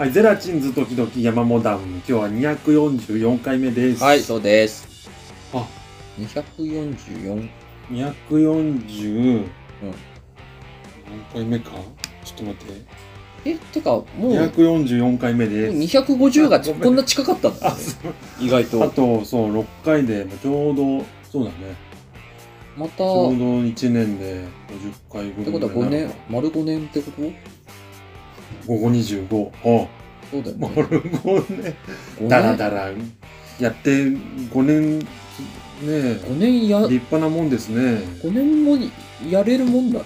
はい、ゼラチンズ時々山モダン。今日は244回目です。はい、そうです。あ、244。240、何回目か？ちょっと待って。え、てか、もう、244回目です。250がこんな近かったんだ、あ、ね。意外あと。と、そう、6回で、ちょうど、そうだね。また、ちょうっど1年で50回ぐらいてことは5年、丸5年ってこと？午後25。あ、そうだよ丸ね。5年。5だら年？だらやって5年、ね5年や、立派なもんですね。5年もやれるもんだな。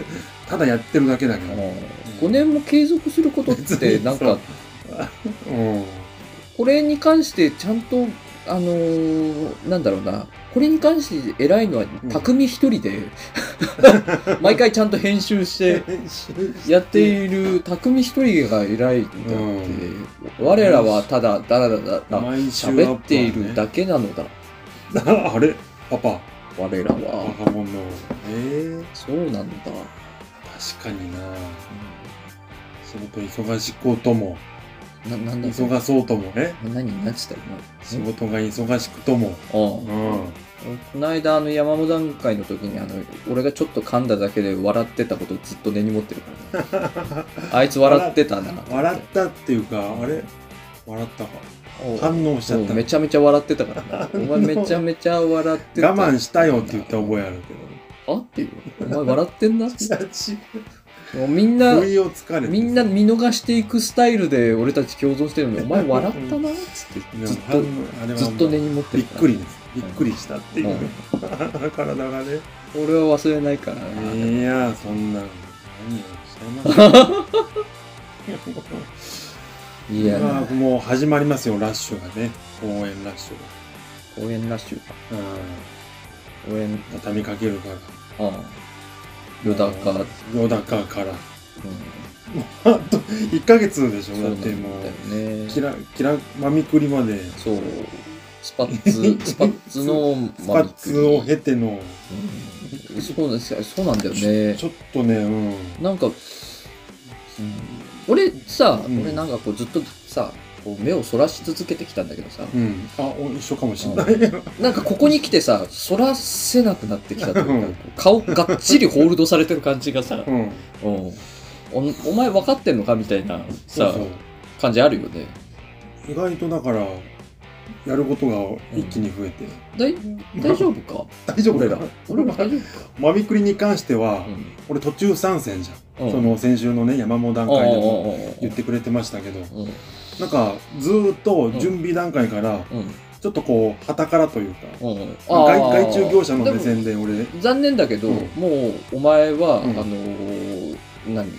ただやってるだけだけど。5年も継続することっ別て、になんか、うん。これに関してちゃんと、あのーなんだろうな、これに関して偉いのは、匠一人で、毎回ちゃんと編集して、やっている匠一人が偉いんだって、我らはただだらだら喋っているだけなのだ、け。あれ？パパ？我らは。ええそうなんだ。確かにな。仕事忙しこうとも、な、なんだ忙そうともね。何何つった仕事が忙しくとも。のうん。この間、あの、山本段階の時に、あの、俺がちょっと噛んだだけで笑ってたことをずっと根に持ってるからね。あいつ笑ってたな。笑ったっていうか、あれ？笑ったか。お反応しちゃった。めちゃめちゃ笑ってたからな。お前めちゃめちゃ笑ってた。我慢したよって言った覚えあるあっていう。お前笑ってんな ってもうみんな、不意をつかれて。みんな見逃していくスタイルで俺たち共存してるのに、お前笑ったな？っつって、ずっと、あれはずっと根に持ってびっるからくりです。びっくりしたっていう。うん 体がね。俺は忘れないからな。いや、そんな、何をおっしゃいます？いや、まあもう始まりますよ、ラッシュがね。公演ラッシュ公園ラッシュか。が。うん。畳みかけるから。ああ。よだか、うん。よだかから。あと1ヶ月でしょ、だってもう。ね。キラ、キラ、まみくりまで。そう。スパッツ、スパッツのスパッツを経ての、うんそうなんですよそうなんだよね。ちょっとね、うん。なんか、うん俺さ、うん俺なんかこうずっとさ、こう目をそらし続けてきたんだけどさ、うん。あ、お一緒かもしれない。なんかここに来てさ、そらせなくなってきたというかうん、顔がっちりホールドされてる感じがさ、うん。うんおお前分かってんのかみたいなさそう。感じあるよね。意外とだから、やることが一気に増えて。だい大丈夫か？大丈夫俺ら。俺ら大丈夫か？まみくりに関しては、うん俺途中参戦じゃん。うんその先週のね、山本段階でも言ってくれてましたけど、うんなんかずーっと準備段階から、うん。ちょっとこう、旗からというか、うん。外外注業者の目線で俺、残念だけど、うん。もうお前は、うん。あのー何？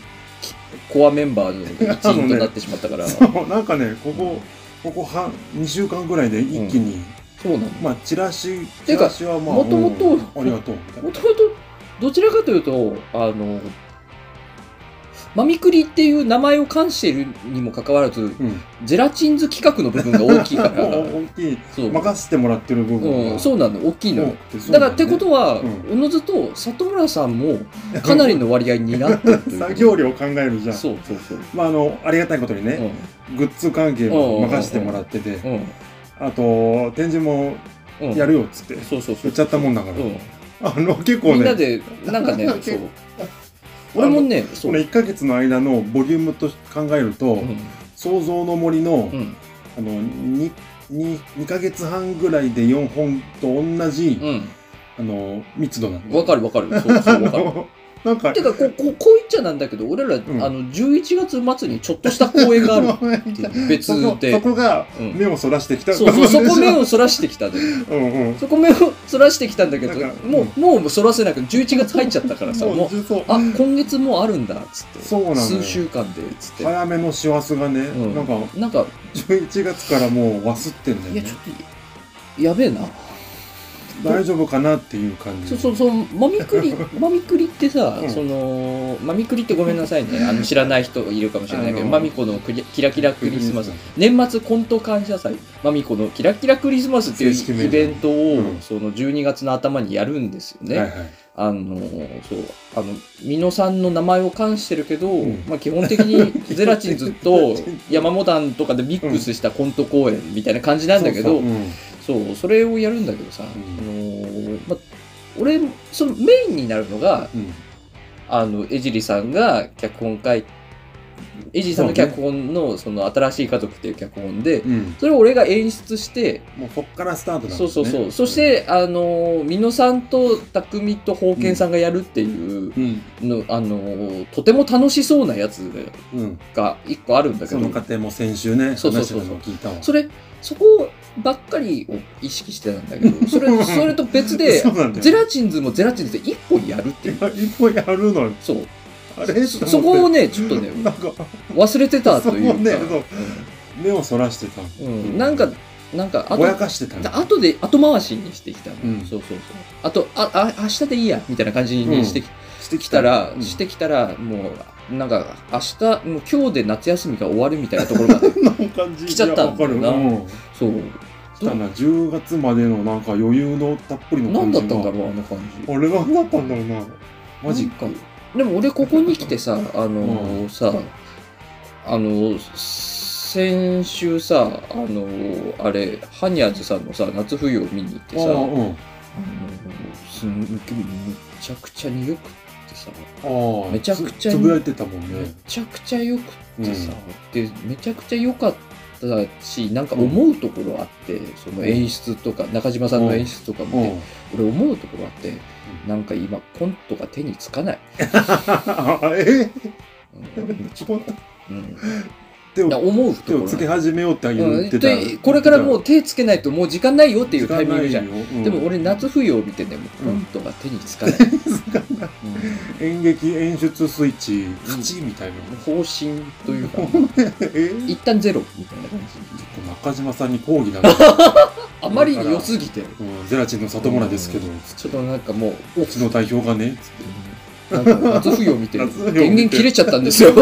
きコアメンバーの一員となってしまったから、そ そう、なんかね、ここ、ここ半、2週間ぐらいで一気に、うなの？まあ、チラシ、チラシはまあ、もともとうんありがとう、もともと、どちらかというと、あの、マミクリっていう名前を冠しているにもかかわらず、うん。ゼラチンズ企画の部分が大きいから、大きい、そう。任せてもらってる部分うん、がそうなの、大きいのよ。多くて、そうだからってことは、うんおのずと里村さんもかなりの割合になってる。作業量考えるじゃん。そうそうそう。まあ、あの、ありがたいことにね、グッズ関係も任せてもらってて。あと、展示もうん。やるよっつって、そうそうそう。言っちゃったもんだから、うん。あの、結構ね、みんなで、なんかね、そう。俺もね。この1ヶ月の間のボリュームと考えると、うん。創造の森の、うん。あの、2、2, 2ヶ月半ぐらいで4本と同じ、うん。あの、密度なんだわかるわかる。そうそうわかる。なんかて、かこうこうこう言っちゃなんだけど俺ら、ん。あの11月末にちょっとした公演があるっていう 別そこでそこがうん。目をそらしてきた、そうそうそこ目ををそらしてきた うんうん。そこ目をそらしてきたんだけどだからもうもうそらせなく11月入っちゃったからさもうそう。あ今月もうあるんだっつって。そうなのよ。数週間でっつって、早めの師走がね、うん。なんかなんか11月からもうわすってんだよね。いやちょっとやべえな大丈夫かなっていう感じ。そうそうそうマミクリマミクリってさ、うん。そのマミクリってごめんなさいね。あの知らない人いるかもしれないけどあのマミコのクリキラキラクリスマス。年末コント感謝祭。マミコのキラキラクリスマスっていうイベントを、うん。その12月の頭にやるんですよね、はいはい。あの、そう、あの、ミノさんの名前を冠してるけど、うん。まあ基本的に ゼラチンズと山モダンとかでミックスしたコント公演みたいな感じなんだけど、そうん。そう、それをやるんだけどさ、ん。あのまあ、俺、そのメインになるのが、うん。あの、江尻さんが脚本書い江尻さんの脚本の、その、新しい家族っていう脚本で、うん。それを俺が演出して、もうそっからスタートなんそうそうそう。そし、ねて、あの、美濃さんと匠と宝剣さんがやるっていううん。の、あの、とても楽しそうなやつうん。が一個あるんだけど。その、過程も先週ねそうそうそう話したのを聞いたわ。それ、そこばっかりを意識してたんだけど、それ、それと別で ゼラチンズもゼラチンズで一本やるっていう。一本やるのそう。あれ？そそこをね、ちょっとね、なんか忘れてたというか。ね目をそらしてた。うん。うんなんか、なんか、あぼやと、かしてたね後で後回しにしてきたの。うん。そうそうそう。あと、あ、あ、明日でいいや、みたいな感じにしてきして来た。ら、うん。してきたら、もう、なんか、明日、もう今日で夏休みが終わるみたいなところまで。そんな感じ。来ちゃったんだよなそう。来たな。10月までのなんか余裕のたっぷりの何感じがだったんだろう、あの感じ。あれ何だったんだろうな。マジか。でも俺ここに来てさ、あのーさ、あのー先週さ、あのーあれ、ハニャーズさんのさ、夏冬を見に行ってさ、あのうん。ーすんめちゃくちゃによくってさ、ああめちゃくちゃつつぶやいてたもんめねちゃくちゃよくってさ、で、めちゃくちゃ良かったし、なんか思うところあって、その演出とか、中島さんの演出とかもね、うん。俺思うところあって、なんか今、コントが手につかない。あ えうん 手を思う手をつけ始めようって言うんってた。でこれからもう手つけないともう時間ないよっていうタイミングじゃん。うん。でも俺夏冬を見てね、もうコうんントが手につかない。演劇演出スイッチ。勝ちみたいなうん方針というか、え？一旦ゼロみたいな感じ。中島さんに抗議だな あまりに良すぎて、うんゼラチンの里村ですけど。ちょっとなんかもう、うちの代表がねつって。なんか夏冬を見て、夏冬を見て。電源切れちゃったんですよ。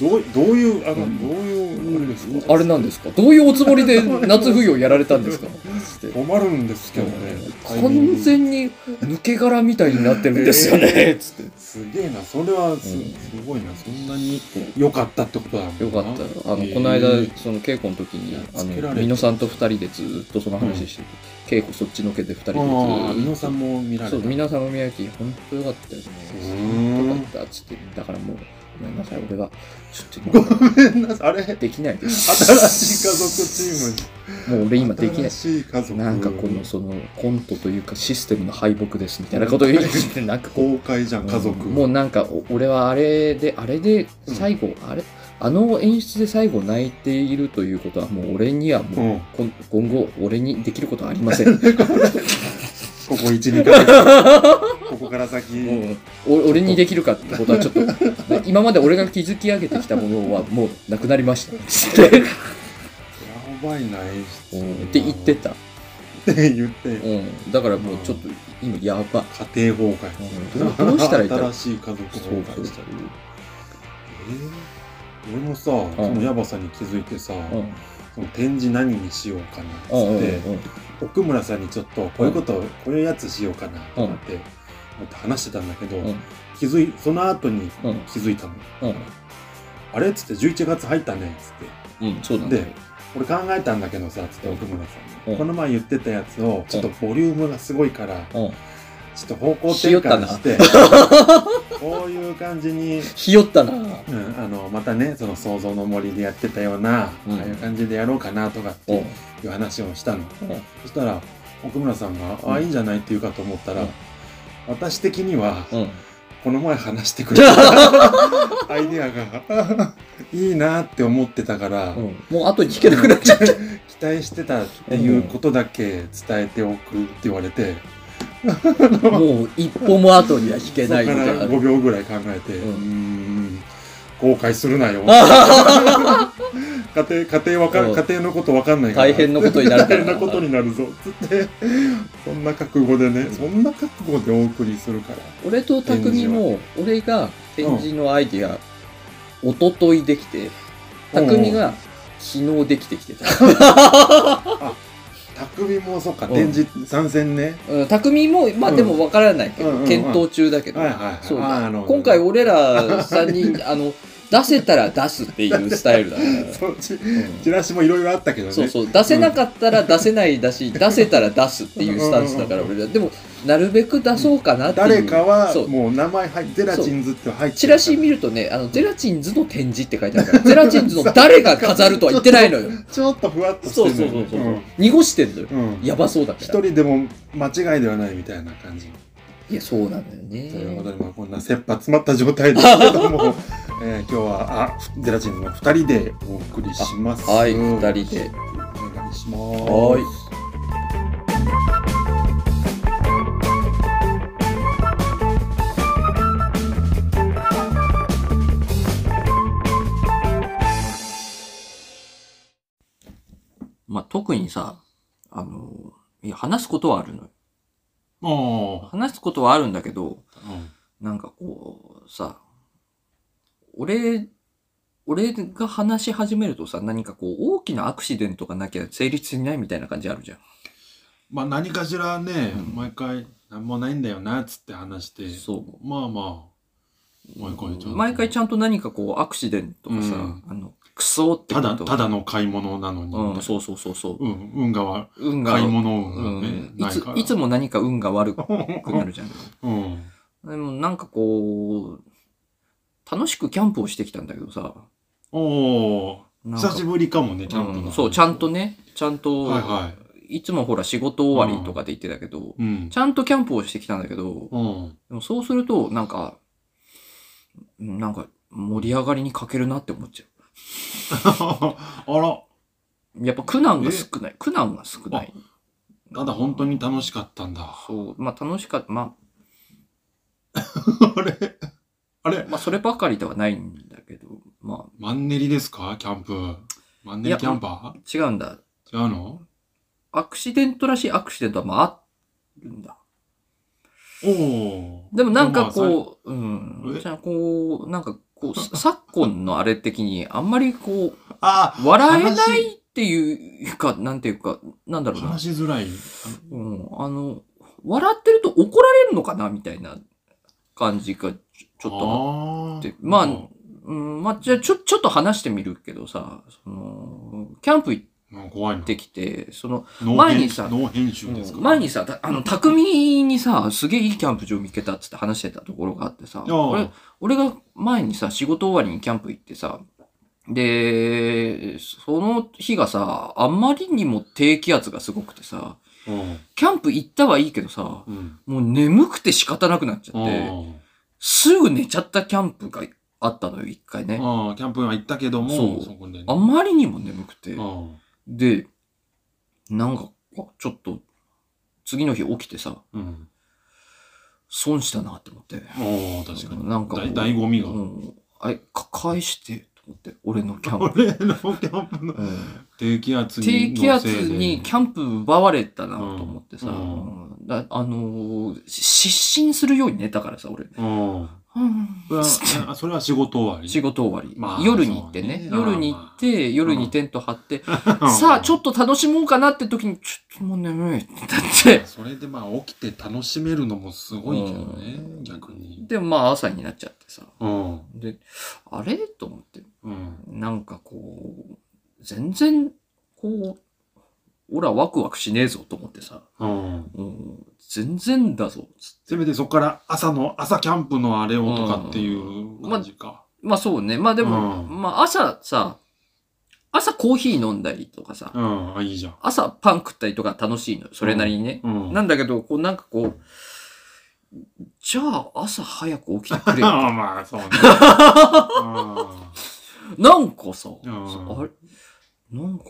どうどういうあの、うん。どういうあれですか？あれなんですか？どういうおつもりで夏冬をやられたんですか？つって。困るんですけどね。完全に抜け殻みたいになってるんですよね。つって。すげえな。それはす,、うん。すごいな。そんなに良かったってことだもんな。よかった。よ。あの、へえこの間、その稽古の時に、あの、美濃さんと二人でずっとその話してて、稽古そっちのけで二人でずっと。美濃さんも見られた。そう、皆さんの宮城、本当よかったよね。よかったっつって、だからもう、ごめんなさい、俺は、ちょっと今、ごめんなさい。あれ？できない。です。新しい家族チームに。もう俺今できない。新しい家族。なんかこの、その、コントというかシステムの敗北ですみたいなことを言って、なんかこう、公開じゃん家族、もうなんか、お俺はあれで、あれで最後、あれ？あの演出で最後泣いているということは、もう俺にはもう、うん。今後、俺にできることはありません。ここ12ヶ月ここから先、う俺にできるかってことはちょっと、ね 今まで俺が築き上げてきたものはもうなくなりました。ってやばいな演出。って言ってた。って言って。うん。だからもうちょっと今やば。家庭崩壊、うん。どうしたらいい新しい家族崩壊したり。えー？俺もさ、そのヤバさに気づいてさ、うん。その展示何にしようかなっつって、奥村さんにちょっとこういうこと、こういうやつしようかなと思って、思って話してたんだけど、うん気づいその後にうん。気づいたの、うん。あれっつって11月入ったねっつってうん。で。俺考えたんだけどさつって奥村さんに、うんこの前言ってたやつをちょっとボリュームがすごいから、うん。ちょっと方向転換して こういう感じに、ひよったな。うん、あのまたねその想像の森でやってたような、うんああいう感じでやろうかなとかってうん。いう話をしたの、うんそしたら奥村さんが「うんああいいんじゃない?」って言うかと思ったら、うん私的にはうん。この前話してくれた アイデアが いいなって思ってたから、うんもう後に聞けなくなっちゃった。期待してたっていうことだけ伝えておくって言われて、もう一歩も後には引けないみたいなそこから。5秒ぐらい考えて、うん、後悔するなよ。あ 家庭、家庭わか家庭のことわかんないから。大変なことになる大変なことになるぞ。つって、そんな覚悟でね、そんな覚悟でお送りするから。俺と匠も、俺が展示のアイディア、一昨日できて、匠が昨日できてきてた。匠もそっかうん。展示参戦ね。うん、匠も、まあうん。でもわからないけど、検討中だけど。今回俺ら3人、あの、出せたら出すっていうスタイルだから。チラシもいろいろあったけどね。そうそう。出せなかったら出せないだし、出せたら出すっていうスタンスだからうん。俺ら。でもなるべく出そうかなっていう。誰かはそう。もう名前入ってゼラチンズって入ってるチラシ見るとねあのゼラチンズの展示って書いてあるからゼラチンズの誰が飾るとは言ってないのよ。ちょっとふわっとしてそうるそうそうそう、ん。濁してんのよ。うん。やばそうだから。一人でも間違いではないみたいな感じ。いやそうなんだよね。ということで、まあ、こんな切羽詰まった状態ですけども、えー今日はあゼラチンズの2人でお送りします。はいお二人で。願いします。はい。まあ特にさあのいや話すことはあるのよ。話すことはあるんだけどうん。なんかこうさ俺俺が話し始めるとさ何かこう大きなアクシデントがなきゃ成立しないみたいな感じあるじゃん。まあ何かしらね、うん。毎回何もないんだよなっつって話して。そう。まあまあ毎回ちゃんと。毎回ちゃんと何かこうアクシデントがさ、うん。あのクソってたこと。だただの買い物なのに、うん、そうそうそうそう、うん、運がは運が買い物う運がね、ん、いないから。ついつも何か運が悪くなるじゃん。うん。でもなんかこう楽しくキャンプをしてきたんだけどさ。おおなんか。久しぶりかもねキャンプの、うんそうちゃんとねちゃんと、はいはい。つもほら仕事終わりとかで言ってたけど、うん。ちゃんとキャンプをしてきたんだけど、うん。でもそうすると、なんか、うんなんか盛り上がりに欠けるなって思っちゃ あら。う。やっぱ苦難が少ない。苦難が少ない。ただ本当に楽しかったんだ。そう、まあ楽しかった。まあ れ？あれ？あ、まあそればかりではないんだけど、まマンネリですか？キャンプ。マンネリキャンパあ違うんだ。ー違うの？アクシデントらしいアクシデントはまああるんだ。おお。でもなんかうこう、うん。え？じゃあこう、なんかこう、昨今のあれ的にあんまりこう、あ笑えないっていうか、なんていうか、なんだろうな。話しづらい。うん、あの、笑ってると怒られるのかなみたいな感じがちょっとああー。って。まあ、うん、まあ、じゃあちょ、ちょっと話してみるけどさ、その、キャンプ行ってきて、その、前にさ前にさ、たあの、匠にさ、すげえいいキャンプ場見つけたっつって話してたところがあってさ、俺、俺が前にさ、仕事終わりにキャンプ行ってさ、で、その日がさ、あまりにも低気圧がすごくてさ、うん。キャンプ行ったはいいけどさ、うん。もう眠くて仕方なくなっちゃって、すぐ寝ちゃったキャンプがあったのよ、一回ね。ああキャンプは行ったけどもそねあまりにも眠くて。あで、なんか、あちょっと、次の日起きてさ、うん損したなって思って。おお確かになんかこうだい醍醐味がうん。あれ、か返して、と思って、俺のキャンプ。俺のキャンプの。うん。低気圧に低気圧にキャンプ奪われたなと思ってさ、うん。うん。だあのー失神するように寝たからさ、俺。うんうんそれはあそれは仕事終わり仕事終わり。まあ夜に行ってね。そうね。夜に行って、夜にテント張って、うん。さあ、ちょっと楽しもうかなって時に、ちょっともう眠い。って。なって、それでまあ起きて楽しめるのもすごいけどね。うん。逆に。でもまあ朝になっちゃってさ。うん。で、あれ？と思って、うん。なんかこう、全然、こう、俺はワクワクしねえぞと思ってさ、うん。うん、全然だぞ、つってせめてそこから朝の朝キャンプのあれをとかっていう感じか。まあそうね。まあでも、うん。まあ朝さ、朝コーヒー飲んだりとかさ、うん。あいいじゃん。朝パン食ったりとか楽しいのよ。それなりにね。うん。なんだけど、こうなんかこう、じゃあ朝早く起きてくれ。よ。ああまあそうね。なんかさ、うん。あれ？なんか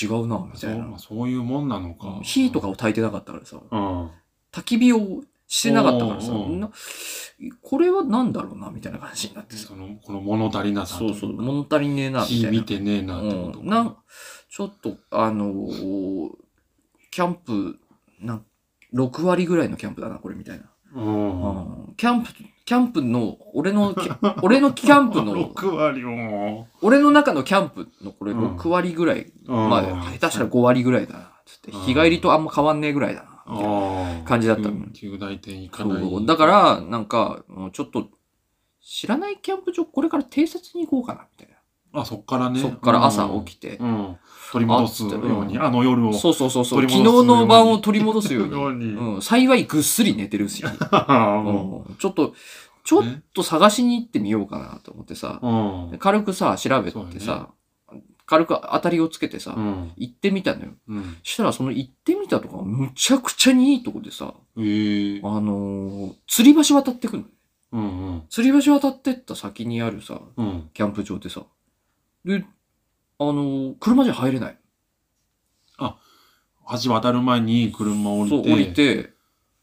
違うな、みたいな。そういうもんなのか。火とかを焚いてなかったからさ、うん。焚き火をしてなかったからさ、これはなんだろうな、みたいな感じになってさ。そのこの物足りなさそうそう、物足りねえな、みたいな。火見てねえなってことうん、なんちょっと、あのーキャンプ、なん6割ぐらいのキャンプだな、これみたいな。キャンプ、キャンプの、俺の 俺のキャンプの、6割も俺の中のキャンプのこれうん6割ぐらい、うんまあ、下手したら5割ぐらいだ。つって。うん日帰りとあんま変わんねえぐらいだな。みたいなああ。感じだったの旧旧大店行かそない。うだから、なんか、もうちょっと、知らないキャンプ場、これから偵察に行こうかな、みたいあ、そっからね。な。そっから朝起きて。うん。取り戻すように、ああの夜を。そうそうそうそう。昨日の晩を取り戻すように。ようん、幸いぐっすり寝てるし。う うんちょっと、ちょっと探しに行ってみようかなと思ってさ。ん。軽くさ、調べてさ、軽く当たりをつけてさ、うん。行ってみたのよ。うん。したらその行ってみたとか、むちゃくちゃにいいとこでさ、ええ。あのー、吊り橋渡ってくるの。うんうん。吊り橋渡ってった先にあるさ、うん。キャンプ場でさ、で、あのー、車じゃ入れない。橋渡る前に車降そう、りて。降りて、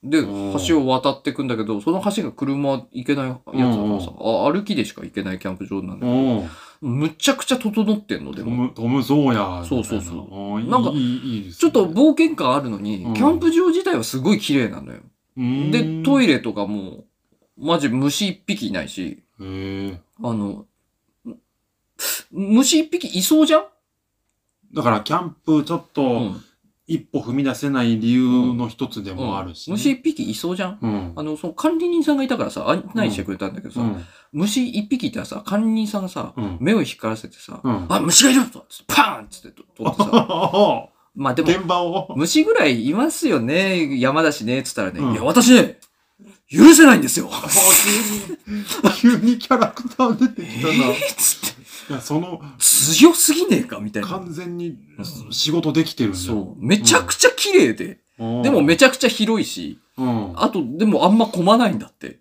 で、うん橋を渡ってくんだけど、その橋が車行けないやつだからさ、あ歩きでしか行けないキャンプ場なんだけど、うん。むちゃくちゃ整ってんの、でも。トム、トム・ゾーヤ。そうそうそううなんかいい、いいですね。ちょっと冒険感あるのに、うんキャンプ場自体はすごい綺麗なのよ。で、トイレ。レとかも、マジ虫一匹いないし、へえ。あの、ん虫一匹いそうじゃん？だから、キャンプちょっと、うん。一歩踏み出せない理由の一つでもあるしね。虫一匹いそうじゃん？うん。あの、その管理人さんがいたからさ、案内してくれたんだけどさ、うん。虫一匹いたらさ、管理人さんがさ、うん。目を光らせてさ、うん。あ、虫がいるぞつってパーンっつって取ってさ、まあでも、現場を？虫ぐらいいますよね、山だしね、つったらね、うんいや、私ね、許せないんですよ。急にキャラクター出てきたな。い えーつって、や、その、強すぎねえかみたいな。完全に仕事できてるんだよ。そう。めちゃくちゃ綺麗で、うん。でもめちゃくちゃ広いし、うん。あと、でもあんま混まないんだって。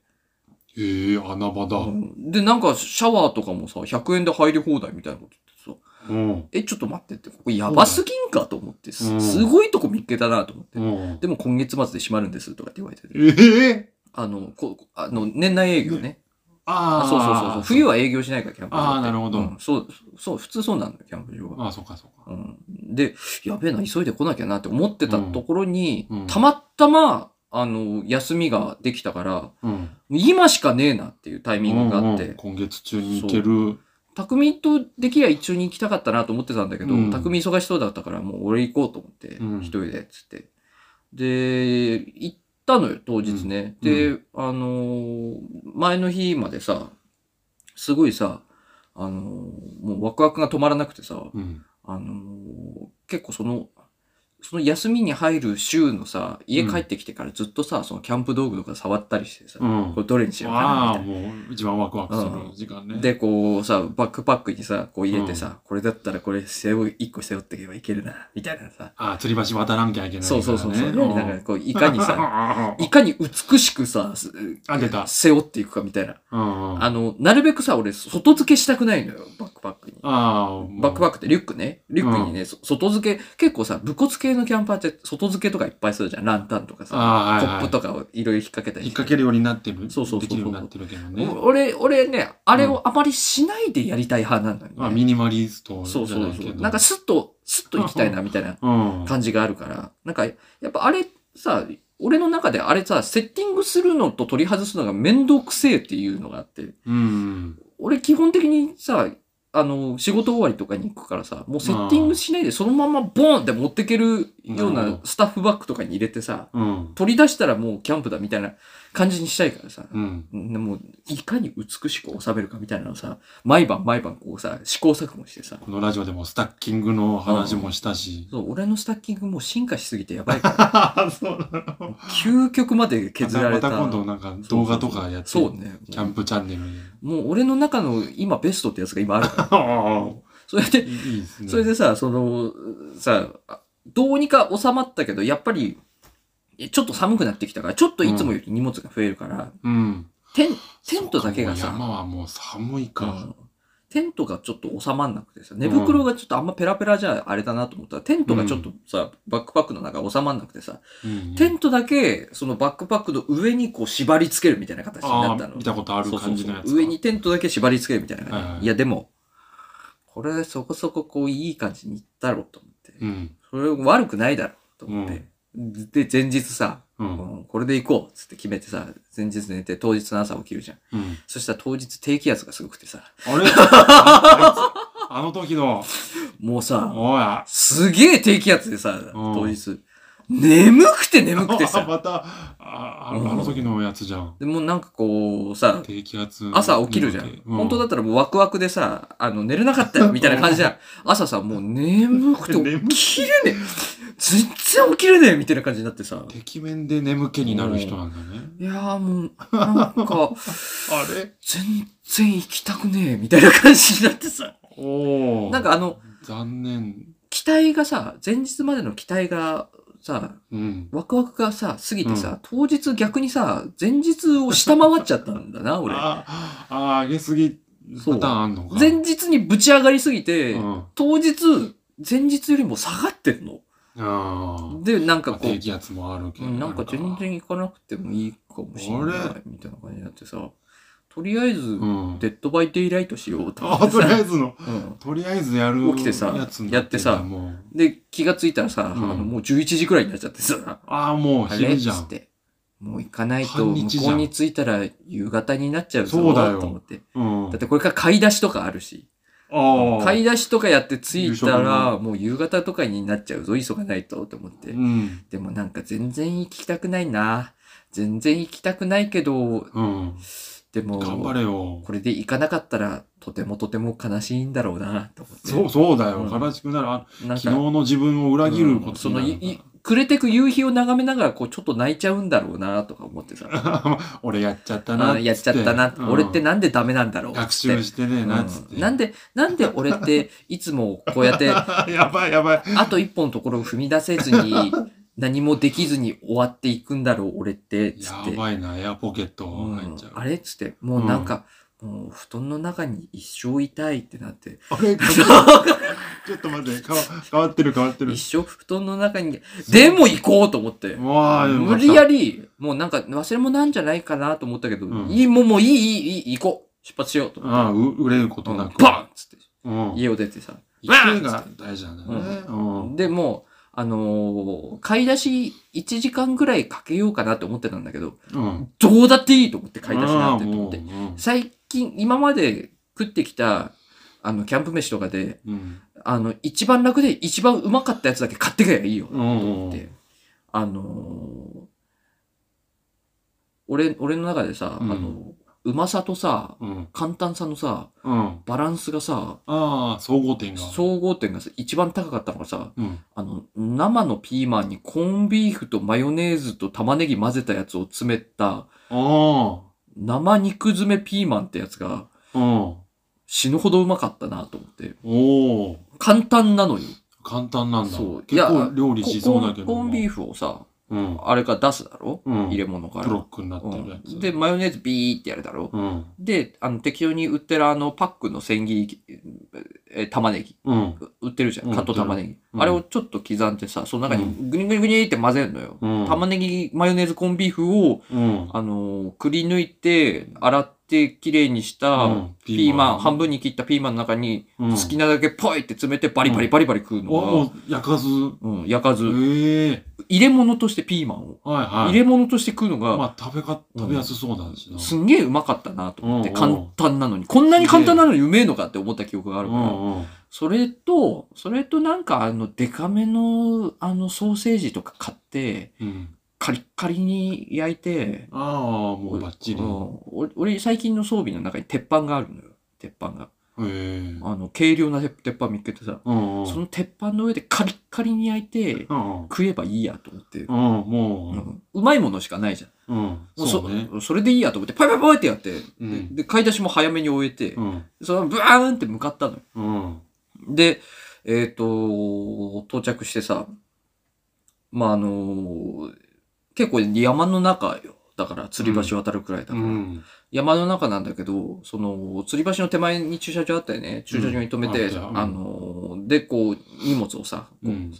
へえ、穴場だ。うんで、なんかシャワーとかもさ、100円で入り放題みたいなこと言ってさ、うん。え、ちょっと待ってって、ここやばすぎんかと思って、すうんすごいとこ見っけたなと思って。うん。でも今月末で閉まるんですとかって言われてて。ええあの、こあの、年内営業ね。ああ。あそうそうそうそう。冬は営業しないから、キャンプ場。あーなるほどうんそう、そう、普通そうなんだよ、キャンプ場は。ああ、そうかそうか。うん、で、やべえな、急いで来なきゃなって思ってたところに、うんうんたまたま、あの、休みができたから、うん。今しかねえなっていうタイミングがあって、うんうん今月中に行ける。匠とできりゃ一緒に行きたかったなと思ってたんだけど、うん匠忙しそうだったからもう俺行こうと思って、うん一人で、つって。で、行ったのよ、当日ね。うんで、あのー前の日までさ、すごいさ、あのーもうワクワクが止まらなくてさ、うん。あのー結構その、その休みに入る週のさ、家帰ってきてからずっとさ、そのキャンプ道具とか触ったりしてさ、うんこれどれにしようかああ、なみたいもう一番ワクワクする時間ね。な。で、こうさ、バックパックにさ、こう入れてさ、これだったらこれ背負い、一個背負っていけばいけるな、みたいなさ。ああ、吊り橋渡らんきゃいけないからね。そうそうそうそう。んなんかこう、いかにさ、さいかに美しくさ、すあ出た背負っていくかみたいな。あの、なるべくさ、俺、外付けしたくないのよ、バックパックに。ああ、バックパックってリュックね。リュックにね、そ外付け、結構さ、武骨系のキャンパーって外付けとかいっぱいするじゃん。ランタンとかさ、はいはいップとかをいろいろ引っ掛けたり引っして掛けるようになってる？そうそうそうそうできるようになってるけどね。お俺、俺ね、あれをあまりしないでやりたい派なんだよね。まあ、ミニマリストじそうゃないけど。そうそう。なんかスッと、スッと行きたいな、みたいなうん。感じがあるから。なんか、やっぱあれさ、俺の中であれさ、セッティングするのと取り外すのが面倒くせえっていうのがあって、うん。俺基本的にさ、あの、仕事終わりとかに行くからさ、もうセッティングしないでそのままボーンって持ってけるようなスタッフバッグとかに入れてさ、うん。取り出したらもうキャンプだみたいな感じにしたいからさ、うん。でもういかに美しく収めるかみたいなのをさ、毎晩毎晩こうさ、試行錯誤してさ、このラジオでもスタッキングの話もしたし。そう、俺のスタッキングもう進化しすぎてやばいから、そうなの。究極まで削られた。また今度なんか動画とかやって。そうね。キャンプチャンネルに。もう俺の中の今ベストってやつが今あるから。それで、いいですね。それでさ、その、さ、あどうにか収まったけど、やっぱり、えちょっと寒くなってきたから、ちょっといつもより荷物が増えるから、うん。テン、テントだけがさ、そうかもう山はもう寒いか。うんテントがちょっと収まんなくてさ、寝袋がちょっとあんまペラペラじゃあれだなと思ったら、テントがちょっとさ、バックパックの中収まんなくてさ、うんテントだけ、そのバックパックの上にこう縛り付けるみたいな形になったの。見たことある感じのやつかそうそうそう上にテントだけ縛り付けるみたいな感じ。はいはいいや、でも、これそこそここういい感じにいったろうと思って。うん。それ悪くないだろうと思って。で、前日さ、う。うんんこれで行こうっつって決めてさ、前日寝て当日の朝起きるじゃん。うん。そしたら当日低気圧がすごくてさ、あれ？あ あいつ？あの時の、もうさ。すげえ低気圧でさ、ん当日。眠くて眠くてあさ。また、ああの時のやつじゃん。でもうなんかこうさ、低気圧。朝起きるじゃん。うん本当だったらもうワクワクでさ、あの、寝れなかったよ、みたいな感じじゃん。朝さ、もう眠くて 眠起きれねえ。全然起きれねえ、みたいな感じになってさ。てきめんで眠気になる人なんだね。いやーもう、なんか、あれ？全然行きたくねえ、みたいな感じになってさ。おお。なんかあの、残念。期待がさ、前日までの期待がさ、うん。ワクワクがさ、過ぎてさ、当日逆にさ、前日を下回っちゃったんだな、俺。ああ、上げすぎパターンあんのか。前日にぶち上がりすぎて、うん。当日、前日よりも下がってるの。ああ。で、なんかまあこう、低気圧もあるけど。うんなんか全然行かなくてもいいかもしれないみたいな感じになってさ、とりあえず、うん。 Dead by Daylight しようと思あ、とってさりあえずの、うんとりあえずやる起きてさやってさで、気がついたらさ、うんあのもう11時くらいになっちゃってさ、ああ、もうあれ昼じゃん。っつって。もう行かないと、向半日じゃんこうに着いたら夕方になっちゃうぞ、そうだよと思って。うんだっ。てこれから買い出しとかあるし。ああ。買い出しとかやって着いたら、のもう夕方とかになっちゃうぞ、急がないと、と思ってう。ん。でもなんか全然行きたくないな。全然行きたくないけど、うん。でも、頑張れよ。これで行かなかったら、とてもとても悲しいんだろうな、と思って。そう、そうだよ。うん悲しくなる。あなん昨日の自分を裏切ることそのい、い暮れてく夕日を眺めながら、こう、ちょっと泣いちゃうんだろうな、とか思ってさ。俺やっちゃったなあやっちゃったな、うん俺ってなんでダメなんだろう学つって習してねえな、つって。うんなんで、なんで俺っていつもこうやって、やばいやばい。あと一歩のところを踏み出せずに、何もできずに終わっていくんだろう、俺って、つって。やばいな、エアポケットうん入っちゃう。あれ？っつって、もうなんか、もう布団の中に一生いたいってなって、あれ？ちょっと待って、変わってる変わってる。一生布団の中に、でも行こうと思って。無理やり。り、もうなんか忘れ物なんじゃないかなと思ったけど、うんいい、もうもういい、いい、いい、行こう。出発しようと思って。ああ、う売れることうんなく。バンっつって、うん。家を出てさ。勢いが大事なんだよね。うん。で、もう、あのー買い出し1時間ぐらいかけようかなって思ってたんだけど、うん。どうだっていいと思って買い出しなんて思って。も最近、今まで食ってきた、あの、キャンプ飯とかで、ううん。あの、一番楽で一番うまかったやつだけ買ってけばいいよ。とうん。思って。あのー俺、俺の中でさ、うんあの、うまさとさ、うん。簡単さのさ、うん。バランスがさ、ああ、総合点が。総合点がさ一番高かったのがさ、うん。あの、生のピーマンにコーンビーフとマヨネーズと玉ねぎ混ぜたやつを詰めた、あ生肉詰めピーマンってやつがあ。うん。死ぬほどうまかったなと思って。おお。簡単なのに。簡単なんだ。そう結構料理しそうだけど。ココーンビーフ。フをさ、うん。あれから出すだろ、うん。入れ物から。ブロックになってるやつ。うんで、マヨネーズビーってやるだろ、うん。で、あの、適当に売ってるあの、パックの千切り、えー玉ねぎ。うん。売ってるじゃん。うんカット玉ねぎ。うんあれをちょっと刻んでさ、その中にうグニグニグニって混ぜるのよ。うん玉ねぎ、マヨネーズコンビーフを、うん。あのーくり抜いて、洗ってきれいにしたうんピーマン、半分に切ったピーマンの中に、うん好きなだけポイって詰めてバリバリバリバリ食うのが、おお、焼かず。うん、焼かず、ええ。入れ物としてピーマンを、はいはい。入れ物として食うのが、まあ、食べか、食べやすそうだしな。すんげえうまかったなと思って、うんうん簡単なのに。こんなに簡単なのにうめえのかって思った記憶があるから。それと、それとなんかあの、デカめの、あの、ソーセージとか買って、うん。カリッカリに焼いて、ああ、もうバッチリ。うん俺、俺最近の装備の中に鉄板があるのよ。鉄板が。へえ。あの、軽量な鉄鉄板見つけてさ、うんうん。その鉄板の上でカリッカリに焼いて、うんうん。食えばいいやと思って。うん、もうんうまいものしかないじゃん。う、うん。そうね。それでいいやと思って、パイパイパイってやって、うんでで、買い出しも早めに終えて、うん。そのブワーンって向かったのよ。うん。で、えっ、と、到着してさ、まあ、あの結構山の中よ。だから、吊り橋渡るくらいだから。うん。山の中なんだけど、その、吊り橋の手前に駐車場あったよね。駐車場に止めて、うんああので、こう、荷物をさ、こううん。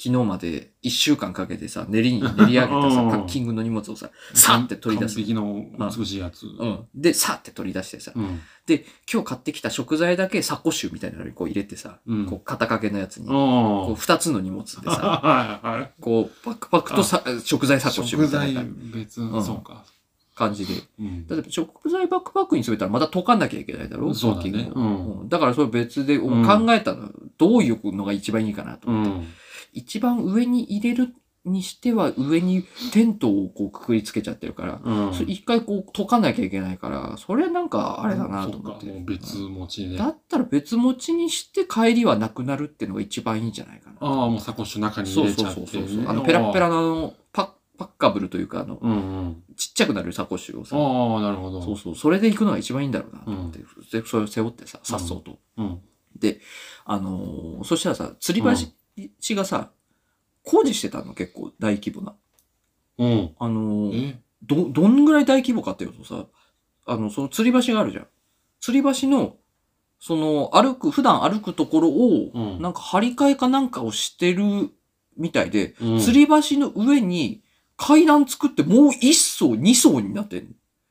昨日まで一週間かけてさ、練りに、練り上げたさ、うんパッキングの荷物をさ、さって取り出す完。璧の美しいやつ。うん。で、さって取り出してさ、うん。で、今日買ってきた食材だけサコッシュみたいなのにこう入れてさ、うんこう肩掛けのやつに、あこう二つの荷物であ。さ、は。こうパクパクとさ食材サコッシュ食材みたいなの別、うんそうか。感じで。うん。例えば食材バックパックに詰めたらまた溶かなきゃいけないだろそうだねパッキングをうんうんだからそれ別でうん考えたの、どういうのが一番いいかなとう思って。ん。一番上に入れるにしては上にテントをこうくくりつけちゃってるから、うん。それ一回こう溶かなきゃいけないから、それなんかあれだなと思っそっかもうて。別持ちで。だあったら別持ちにして帰りはなくなるっていうのが一番いいんじゃないかな。あ、もうサコッシュ中にそうそう入れちゃってそうそう。ね。あの、ペラッペラ。ラのパッ、パッカブルというか、あの、うんうん。ちっちゃくなるサコッシュをさ、ああ、なるほど。そうそう、それで行くのが一番いいんだろうなと思って、でそれを背負ってさ、さっそうと。うん。あのーそしたらさ、吊り橋がさ、工事してたの結構大規模な。うん。あのーえど、どんぐらい大規模かっていうとさ、あの、その吊り橋があるじゃん。吊り橋の、その、歩く、普段歩くところを、うんなんか張り替えかなんかをしてるみたいで、うん吊り橋の上に階段作ってもう一層、二層になってんの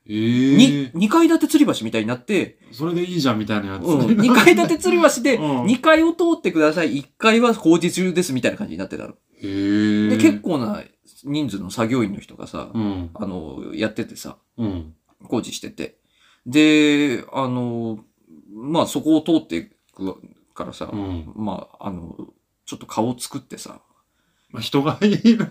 えにえ。二階建て吊り橋みたいになって、それでいいじゃんみたいなやつ。うん、二階建て吊り橋で、うん二階を通ってください、一階は工事中ですみたいな感じになってたの。へえ。で、結構な人数の作業員の人がさ、うん。あの、やっててさ、うん。工事してて。で、あの、まあそこを通っていくからさ、うん。まあ、あの、ちょっと顔作ってさ、まあ、人がいる。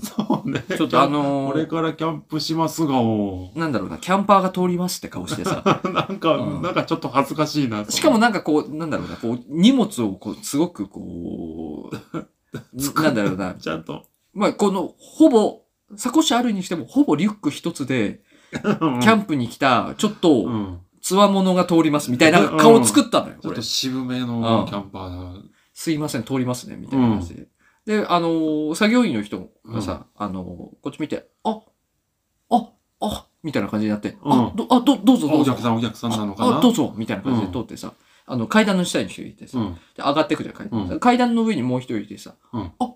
そうね。ちょっとあのこれからキャンプしますが、もなんだろうな、キャンパーが通りますって顔してさ、う。なんか、うんなんかちょっと恥ずかしいな。しかもなんかこう、なんだろうな、こう、荷物をこう、すごくこう、なんだろうな、ちゃんと。まあ、この、ほぼ、サコッシュあるにしても、ほぼリュック一つで、キキャンプに来た、ちょっと、うん。つわものが通りますみたいな顔を作ったのよ、ちょっと。渋めうんのキャンパーだ。すいません、通りますね、みたいな感じで。で、あのー作業員の人がさ、あのーこっち見て、あ、あ、あ、みたいな感じになって、あう、ど、あ、ど、どうぞどうぞお客。さんお客さんなのかな？あ、どうぞ、みたいな感じで通ってさ、あの、階段の下に一人いてさ、うん。で上がってくじゃん、階段。うん階段の上にもう一人いてさ、うんあ、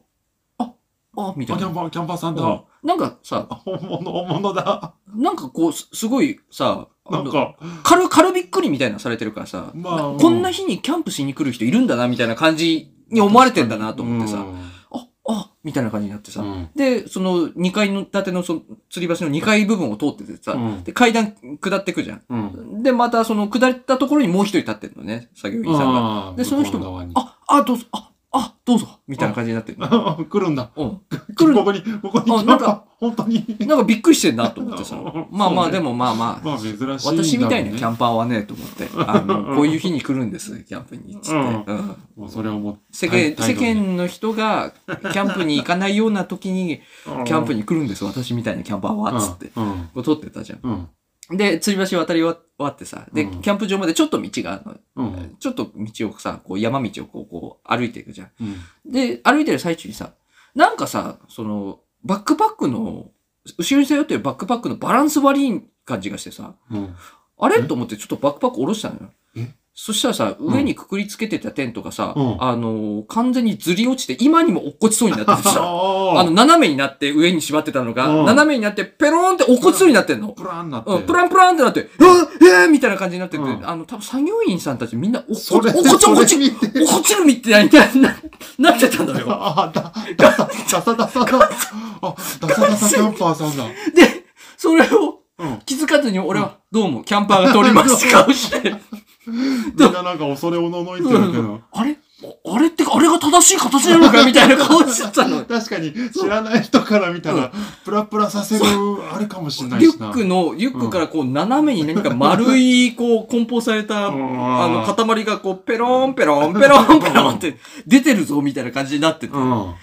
あ、あ、みたいな。あキャンパー、キャンパーさんだ。うんなんかさ、あ本物、本物だ。なんかこう、すすごいさ、あのなんか、軽、軽びっくりみたいなされてるからさ、まあなこんな日にキャンプしに来る人いるんだな、みたいな感じに思われてんだなと思ってさ、あ、あ、みたいな感じになってさ、うん。で、その2階の建てのその吊り橋の2階部分を通っててさ、うんで、階段下ってくじゃん。うん。で、またその下ったところにもう一人立ってるのね、作業員さんが。で、その人も向こう側に、あ、あ、どうぞ、あ、あ、どうぞ、みたいな感じになってる。の。来るんだ。うん。来る。ここに、ここに。あなんか、本当に。なんかびっくりしてんなと思ってさ。うん。まあまあ、でもまあまあ、まあ珍しいんだろうね。私みたいなキャンパーはね、と思って、あの、こういう日に来るんです、キャンプに、つって。うん。それをもう、世間、世間の人が、キャンプに行かないような時に、キャンプに、に来るんです、私みたいなキャンパーは、つって。う撮ってたじゃん。うん。で、吊り橋渡り終わってさ、で、うんキャンプ場までちょっと道があるの。うん。ちょっと道をさ、こう山道をこう、こう歩いていくじゃん。うん。で、歩いてる最中にさ、なんかさ、その、バックパックの、後ろに背負ってるバックパックのバランス悪い感じがしてさ、うん。あれ？えと思ってちょっとバックパック下ろしたのよえ。そしたらさ、上にくくりつけてたテントがさ、うんあのー完全にずり落ちて、今にも落っこちそうになっててさ、ああの、斜めになって上に縛ってたのが、うん斜めになって、ペローンって落っこちそうになってんの。プランなって。うん、プランプランってなって、うわえーみたいな感じになってて、うんあの、多分作業員さんたちみんな、おっこち、おっこち、おっこち、それ見ておっこちるみたいな、なってたのよ。あ、だ、ダサ、ダサダサだ。あ、ダサダサキャンパーさんだ。で、それをうん。気づかずに俺は、どうも、キャンパーが通りますって顔して、みんななんか恐れおののいてるけど。あれ？あれってか、あれが正しい形なのかみたいな顔してたの。確かに、知らない人から見たら、プラプラさせる、あれかもしれないリュしな。ックの、リュックからこう、斜めに何か丸い、こう、梱包された、あうんの、塊がこう、ペロンペロン、ペロンペロンって出てるぞ、みたいな感じになってて。うん。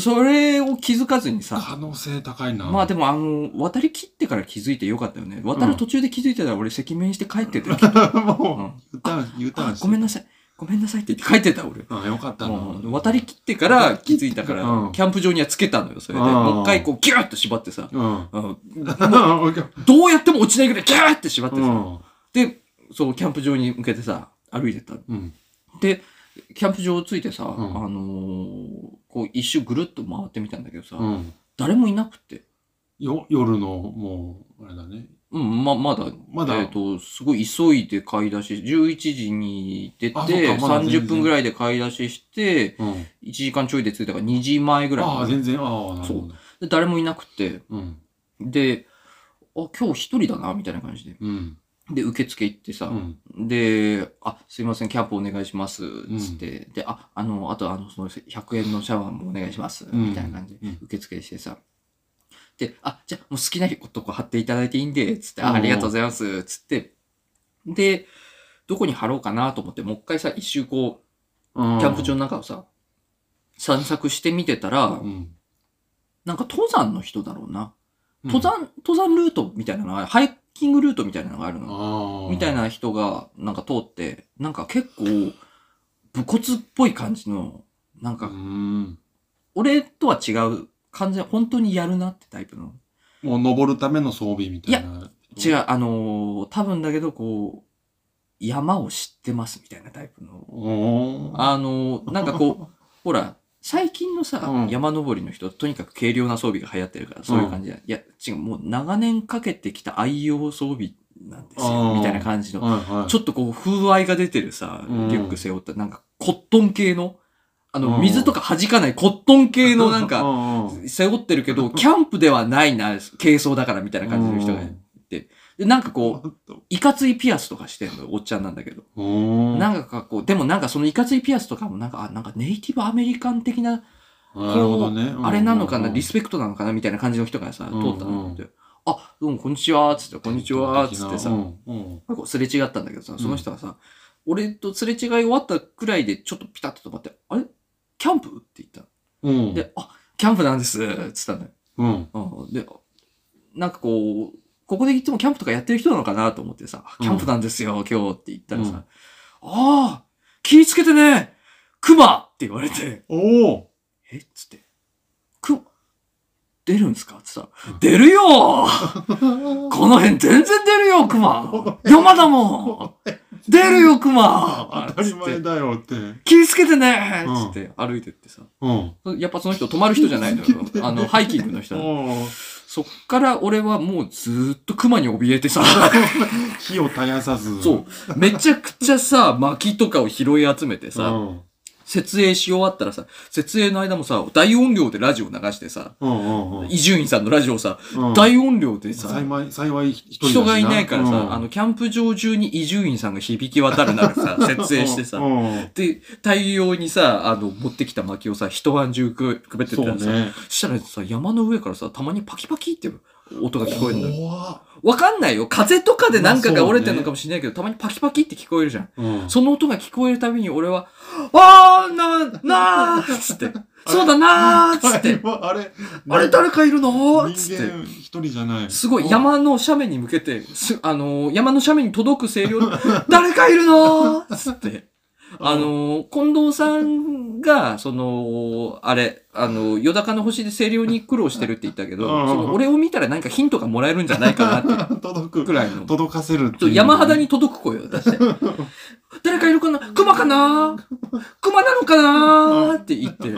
それを気づかずにさ、可能性高いな。まあでもあの、渡り切ってから気づいてよかったよね。渡る途中で気づいてたら俺赤面して帰ってたよ。もう、U ターン、U ターあンして。ごめんなさい。ごめんなさいって言って帰ってた俺。あ、よかったな。うん渡り切ってから気づいたから、うんキャンプ場にはつけたのよ、それで。うんもう一回こうギューッと縛ってさ、どうやっても落ちないぐらいギューッて縛ってさ、ん。で、そう、キャンプ場に向けてさ、歩いてった。で、キャンプ場着いてさ、んあのーこう一周ぐるっと回ってみたんだけどさ、うん。誰もいなくって。よ、夜の、もう、あれだね。うん、ま、まだ、まだえっ、と、すごい急いで買い出し、11時に出あて、まだ全然30分ぐらいで買い出しして、うん。1時間ちょいで着いたから2時前ぐらいかなああ、全然、ああ、なるほど。で誰もいなくて、うん。で、あ、今日一人だな、みたいな感じで。うん。で、受付行ってさ、うん。で、あ、すいません、キャンプお願いします、つって、で、あ、あの、あと、あの、その、100円のシャワーもお願いします、うん。みたいな感じでうん、受付してさ、で、あ、じゃあ、もう好きなとこ貼っていただいていいんで、つって、あうん。ありがとうございます、つって、で、どこに貼ろうかなと思って、もう一回さ、一周こキう、キャンプ場の中をさ、散策してみてたら、うん。なんか登山の人だろうな。うん。登山、登山ルートみたいなのが、ハイキングルートみたいなのがあるの。みたい。な人がなんか通って、なんか結構、武骨っぽい感じの、なんうか、ん。俺とは違う、完全、本当にやるなってタイプの。もう登るための装備みたいな。違う、あのー多分だけど、こう、山を知ってますみたいなタイプの。あのーなんかこう、ほら、最近のさ、うん山登りの人、とにかく軽量な装備が流行ってるから、そういう感じで。いや、違う、もう長年かけてきた愛用装備なんですあよ、ーみたいな感じの。はいはい。ちょっとこう、風合いが出てるさ、うんリュック背負った、なんか、コットン系の、あの、うん水とか弾かないコットン系の なんか、うんうん背負ってるけど、キャンプではないな、軽装だからみたいな感じの人がいて。で、なんかこう、いかついピアスとかしてんのよ、おっちゃんなんだけど。なんかこう、でもなんかそのいかついピアスとかもなんか、あ、なんかネイティブアメリカン的な、なるほどね。あれなのかな、リススペクトなのかなみたいな感じの人がさ、うん通ったのって。あ、どうもこんにちは、つって、こんにちは、つってさ、うんうんこうすれ違ったんだけどさ、その人がさ、俺とすれ違い終わったくらいでちょっとピタッと止まって、あれ？キャンプ？って言ったうん。の。で、あ、キャンプなんです、つったのよ。うん。うん。で、なんかこう、ここでいつもキャンプとかやってる人なのかなと思ってさ、キャンプなんですよ、今日って言ったらさ、うん。ああ、気ぃつけてね熊って言われて、おおえっつって、く、出るんすか？ってさうん、出るよ この辺全然出るよ、熊。山だもん。出るよ、熊。当たり前だよって。気ぃつけてねつって歩いてってさ。うん。やっぱその人止まる人じゃないのよ。あの、ハイキングの人そっから俺はもうずーっと熊に怯えてさ、火を絶やさず。そう、めちゃくちゃさ、薪とかを拾い集めてさ、うん。設営し終わったらさ、設営の間もさ、大音量でラジオ流してさ。伊集院さんのラジオをさ、うん大音量でさ、幸い、幸い一人がいないからさ、うんあの、キャンプ場中に伊集院さんが響き渡るならさ、設営してさう、んで、大量にさ、あの、持ってきた薪をさ、一晩中くくべってたらさ、ね。そしたらさ、山の上からさ、たまにパキパキって音が聞こえるのよ。怖っわかんないよ。風とかでなんかが折れてるのかもしれないけど、たまにパキパキって聞こえるじゃん。うん。その音が聞こえるたびに俺は、あーな、なーっ つって、そうだなーっつって、あれ、あれ誰かいるの？人っつって。間一人じゃない。すごい、山の斜面に向けて、す、あのー山の斜面に届く声量で、誰かいるの？っつって。あのー近藤さんが、その、あれ、あの、夜高の星で声量に苦労してるって言ったけど、うんその俺を見たら何かヒントがもらえるんじゃないかなって 届く。くらいの。届かせるっていう。山肌に届く声を出して。誰かいるかな？熊かな？熊なのかな？って言って、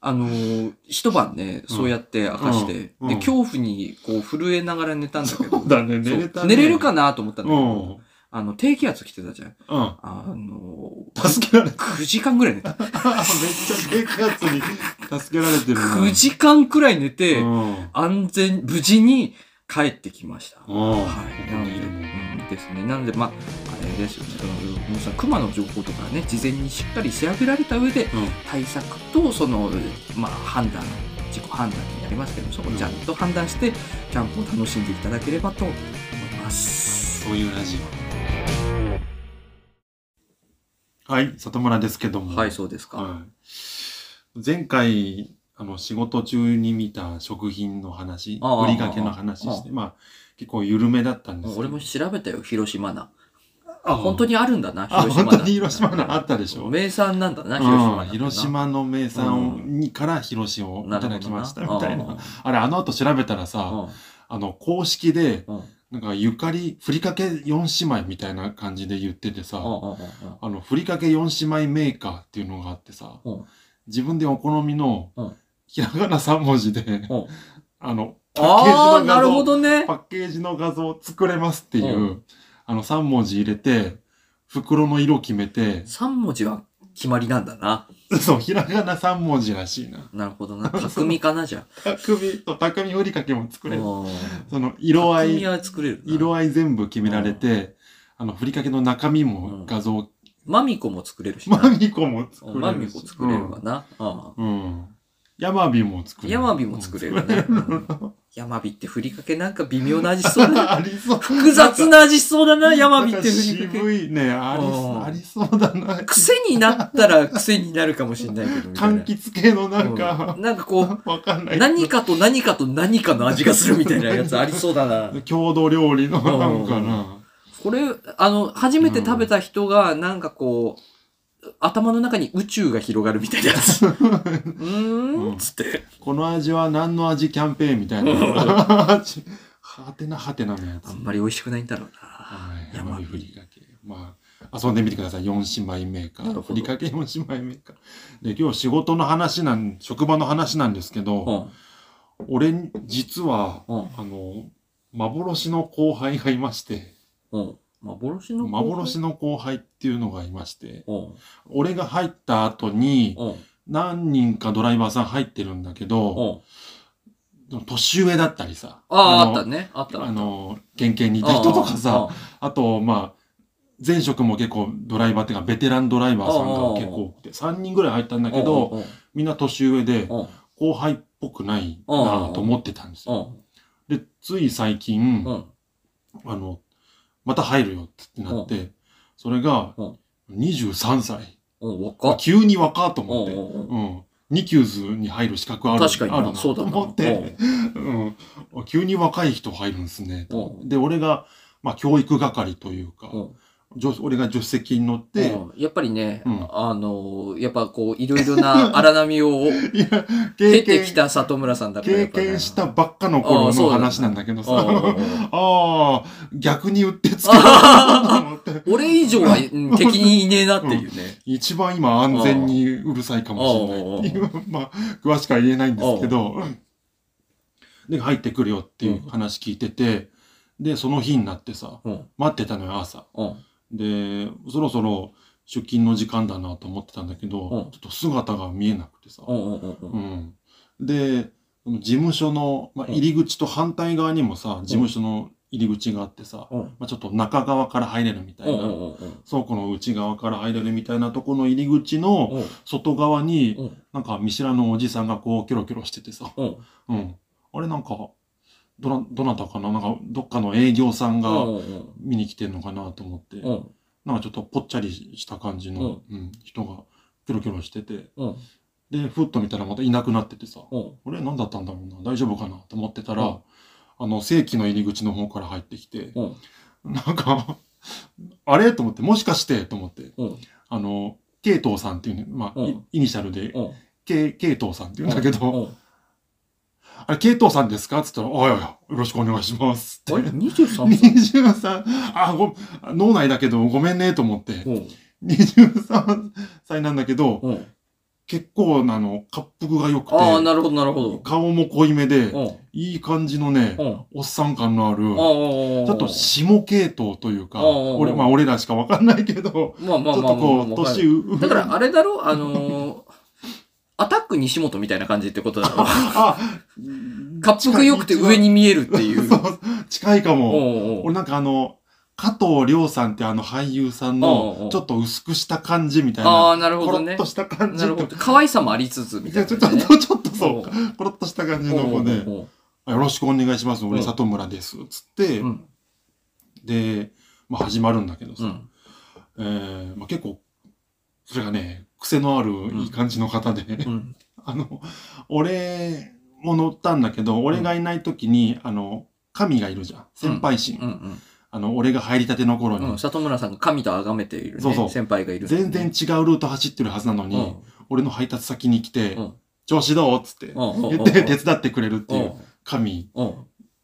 あのー一晩ね、そうやって明かして、うんうんで、恐怖にこう震えながら寝たんだけど、ね、寝れたね。寝れるかなと思ったんだけど、うん。あの、低気圧来てたじゃん。うん。あのー、助けられた。9時間ぐらい寝た。めっちゃ低気圧に助けられてるな。9時間くらい寝て、うん。安全、無事に帰ってきました。うんはい。なので、うん、ですね。なので、まあ、あれですよね。その皆さん、熊の情報とかね、事前にしっかり仕上げられた上で、うん。対策と、その、まあ、判断、自己判断になりますけど、そこをちゃんと判断して、キャンプを楽しんでいただければと思います。そういうラジオ。はい、里村ですけども。はい、そうですか。はい。前回、あの、仕事中に見た食品の話、ああ売りかけの話して、まあ、結構緩めだったんですけど俺も調べたよ、広島菜。あ本当にあるんだな、あ、広島菜。本当に広島のあったでしょ。名産なんだな、うん。広島菜。広島の名産にから広島をいただきましたみたいな。あれ、あの後調べたらさ、うん。あの、公式で、うん。なんか、ゆかり、ふりかけ4姉妹みたいな感じで言っててさ、あの、ふりかけ4姉妹メーカーっていうのがあってさ、うん。自分でお好みのうん、ひらがな3文字で、うん。あの、パッケージの画像、パ。ッケージの画像作れますっていう、うあの、3文字入れて、袋の色決めて、3文字は決まりなんだな。そう、ひらがな3文字らしいな。なるほどな。匠かな、じゃ匠と匠ふりかけも作あ。れる。うんその色合い、匠は作れるな。色合い全部決められて、あの、ふりかけの中身も画像、マミコも作れるしな。マミコも作れるし。マミコ作れるわな。うん。ヤマビも作れる。ヤマビも作れるね。うんヤマビってふりかけなんか微妙な味しそうだな。ありそう。複雑な味しそうだな、ヤマビってふりかけ。渋いね、ありうんそう、ありそうだな。癖になったら癖になるかもしれないけど、柑橘系のなんかう、んなんかこう、わかんない。何かと何かと何かの味がするみたいなやつありそうだな。郷土料理のなんかな。これ、あの、初めて食べた人が、なんかこう、頭の中に宇宙が広がるみたいなやつ。うーん、つって。この味は何の味キャンペーンみたいな。味はてなはてなのやつ。あんまり美味しくないんだろうな。はい。山火山火ふりかけ。まあ、遊んでみてください。4姉妹メーカー。なるほどふりかけ4姉妹メーカー。で、今日仕事の話なん、職場の話なんですけど、うん。俺、実は、うん。あの、幻の後輩がいまして、うん。幻の幻の後輩っていうのがいまして、うん。俺が入った後に、うん。何人かドライバーさん入ってるんだけど、うん。年上だったりさ、ああ、あのったね。あった。あの、県警にいた人とかさ、ああと、まあ、前職も結構ドライバーっていうか、ベテランドライバーさんが結構多くて、3人ぐらい入ったんだあ、けど、うん、みんな年上で、うん。後輩っぽくないなと思ってたんですうよ。ん。で、つい最近、うん。あの、また入るよってなって、それがうん、23歳。うん。若っ。急に若ーとうん思って、うんうん。うん。2級図に入る資格ある確かになあるなとそうだな思って、うん。急に若い人入るんですね。うんで、俺が、まあ、教育係というか、うん助俺が助手席に乗って、うん。やっぱりね、うん。あの、やっぱこう、いろいろな荒波を 経てきた里村さんだからや経験したばっかの頃の話なんだけどさ、うん。うん。う んああ、逆にうってつけた 俺以上はうん敵にいねえなっていうね。一番今安全にうるさいかもしれない。っていう、まあ、詳しくは言えないんですけど、で、入ってくるよっていう話聞いてて、で、その日になってさ、うん。待ってたのよ、朝。うん。で、そろそろ出勤の時間だなと思ってたんだけど、うんちょっと姿が見えなくてさ、うんうんうんう。うんん。で、その事務所の、まあ、うん入り口と反対側にもさ、事務所の入り口があってさ、うん。まあ、ちょっと中側から入れるみたいな、うんうんうんうん。倉庫の内側から入れるみたいなとこの入り口のうん外側に、うんなんか見知らぬおじさんがこうキョロキョロしててさ、うん。うん。あれなんか、どな、どなたかな？なんか、どっかの営業さんがうんうん見に来てんのかなと思って、うん。なんかちょっとぽっちゃりした感じの、うん人がキョロキョロしてて、うん。で、ふっと見たらまたいなくなっててさ、うん。これ？何だったんだろうな？大丈夫かな？と思ってたら、うんあの、正規の入り口の方から入ってきて、うん。なんか、あれ？と思って、もしかして？と思って、うん。あの、ケイトーさんっていうね、まあ、うんイイニシャルで、うん。ケイ、ケイトーさんって言うんだけど、うん。あれ、ケイトーさんですか？って言ったら、あいやいや、よろしくお願いしますって。あれ ?23 歳？23、あ、ご、脳内だけどごめんねと思って、うん。23歳なんだけど、うん。結構なの、滑腹が良くて、ああ、なるほど、なるほど。顔も濃いめで、うん。いい感じのね、うん。おっさん感のある。ちょっと下系統というか、俺、まあ俺らしかわかんないけど、まあまあちょっまあまあとこう。年上。だから、あれだろ？あのー、アタック西本みたいな感じってことだろあ、滑腹良くて上に見えるっていう。近いかも。俺なんかあの、加藤亮さんってあの俳優さんのちょっと薄くした感じみたいああ、な。なるほどねコロッと。した感じと。なるほど。可愛さもありつつ、みたいなね。ちょっと、ちょっとそうか。コロッとした感じの子で、よろしくお願いします。俺、うん里村です。つってう、ん。で、まあ始まるんだけどさ、うん。えーまあ結構、それがね、癖のあるいい感じの方で、うん。あの、俺も乗ったんだけど、俺がいない時に、あの、神がいるじゃん。先輩神。うん。あの、俺が入りたての頃に、うん。里村さんが神と崇めているそうそうね。先輩がいる。全然違うルート走ってるはずなのに、うん。俺の配達先に来て、うん調子どうっつって、うん。言って手伝ってくれるっていう神うん。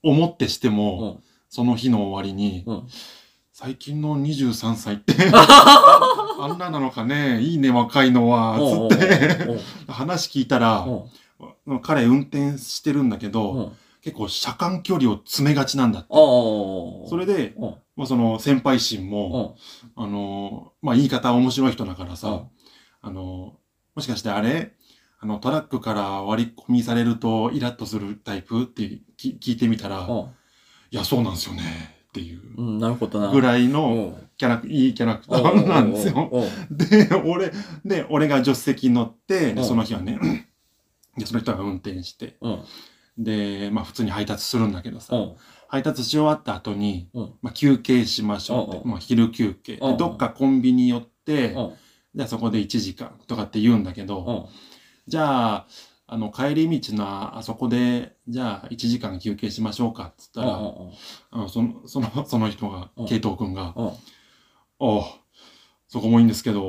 をもってしてうも、ん。その日の終わりに、うん。最近の23歳って、あんななのかね、いいね、若いのは、つって、話聞いたら、彼運転してるんだけど、うん。結構車間距離を詰めがちなんだって。それで、うん。まあ、その先輩心うも、ん。あのーまあ、言い方面白い人だからさ、うんあの、もしかしてあれあの、トラックから割り込みされるとイラッとするタイプってき聞いてみたら、いうんや、そうなんですよね。っていう。ぐらいのうんキャラク、いいキャラクターなんですよ。で、俺、で、俺が助手席に乗って、で、うんその日はね、で、その人が運転して、うん。で、まあ普通に配達するんだけどさ、うん。配達し終わった後に、うん。まあ休憩しましょうって、まあ昼休憩。どっかコンビニ寄って、うん。じゃあそこで1時間とかって言うんだけど、うん。じゃあ、あの、帰り道のあそこで、じゃあ1時間休憩しましょうかっつったら、あのその、その、その人がうん、慶藤くんが、うん。ああ、そこもいいんですけど、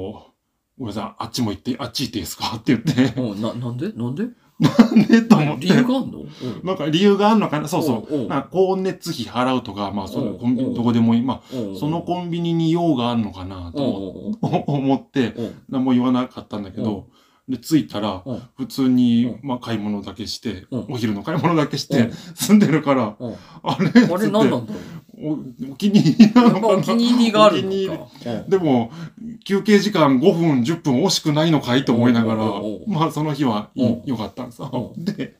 ごめんなさい、あっちも行って、あっち行っていいですか？って言って、うん。な、なんで？なんで？なんで？と思って。理由があんの？うん。なんか理由があるのかな？そうそう。な光熱費払うとか、まあ、そのうんコンビうん。ニどこでもいい。まうんあ、そのコンビニに用があるのかな？と思って、うん 何も言わなかったんだけど、で、着いたら、うん。普通にう、まあ、買い物だけして、うん。お昼の買い物だけしうん。て、住んでるから、うん。あれ？あれ何なんだろおお気に入りお気に入りがあるのでも、休憩時間5分、10分惜しくないのかいと思いながらまあその日は良かったんですよ。う。で、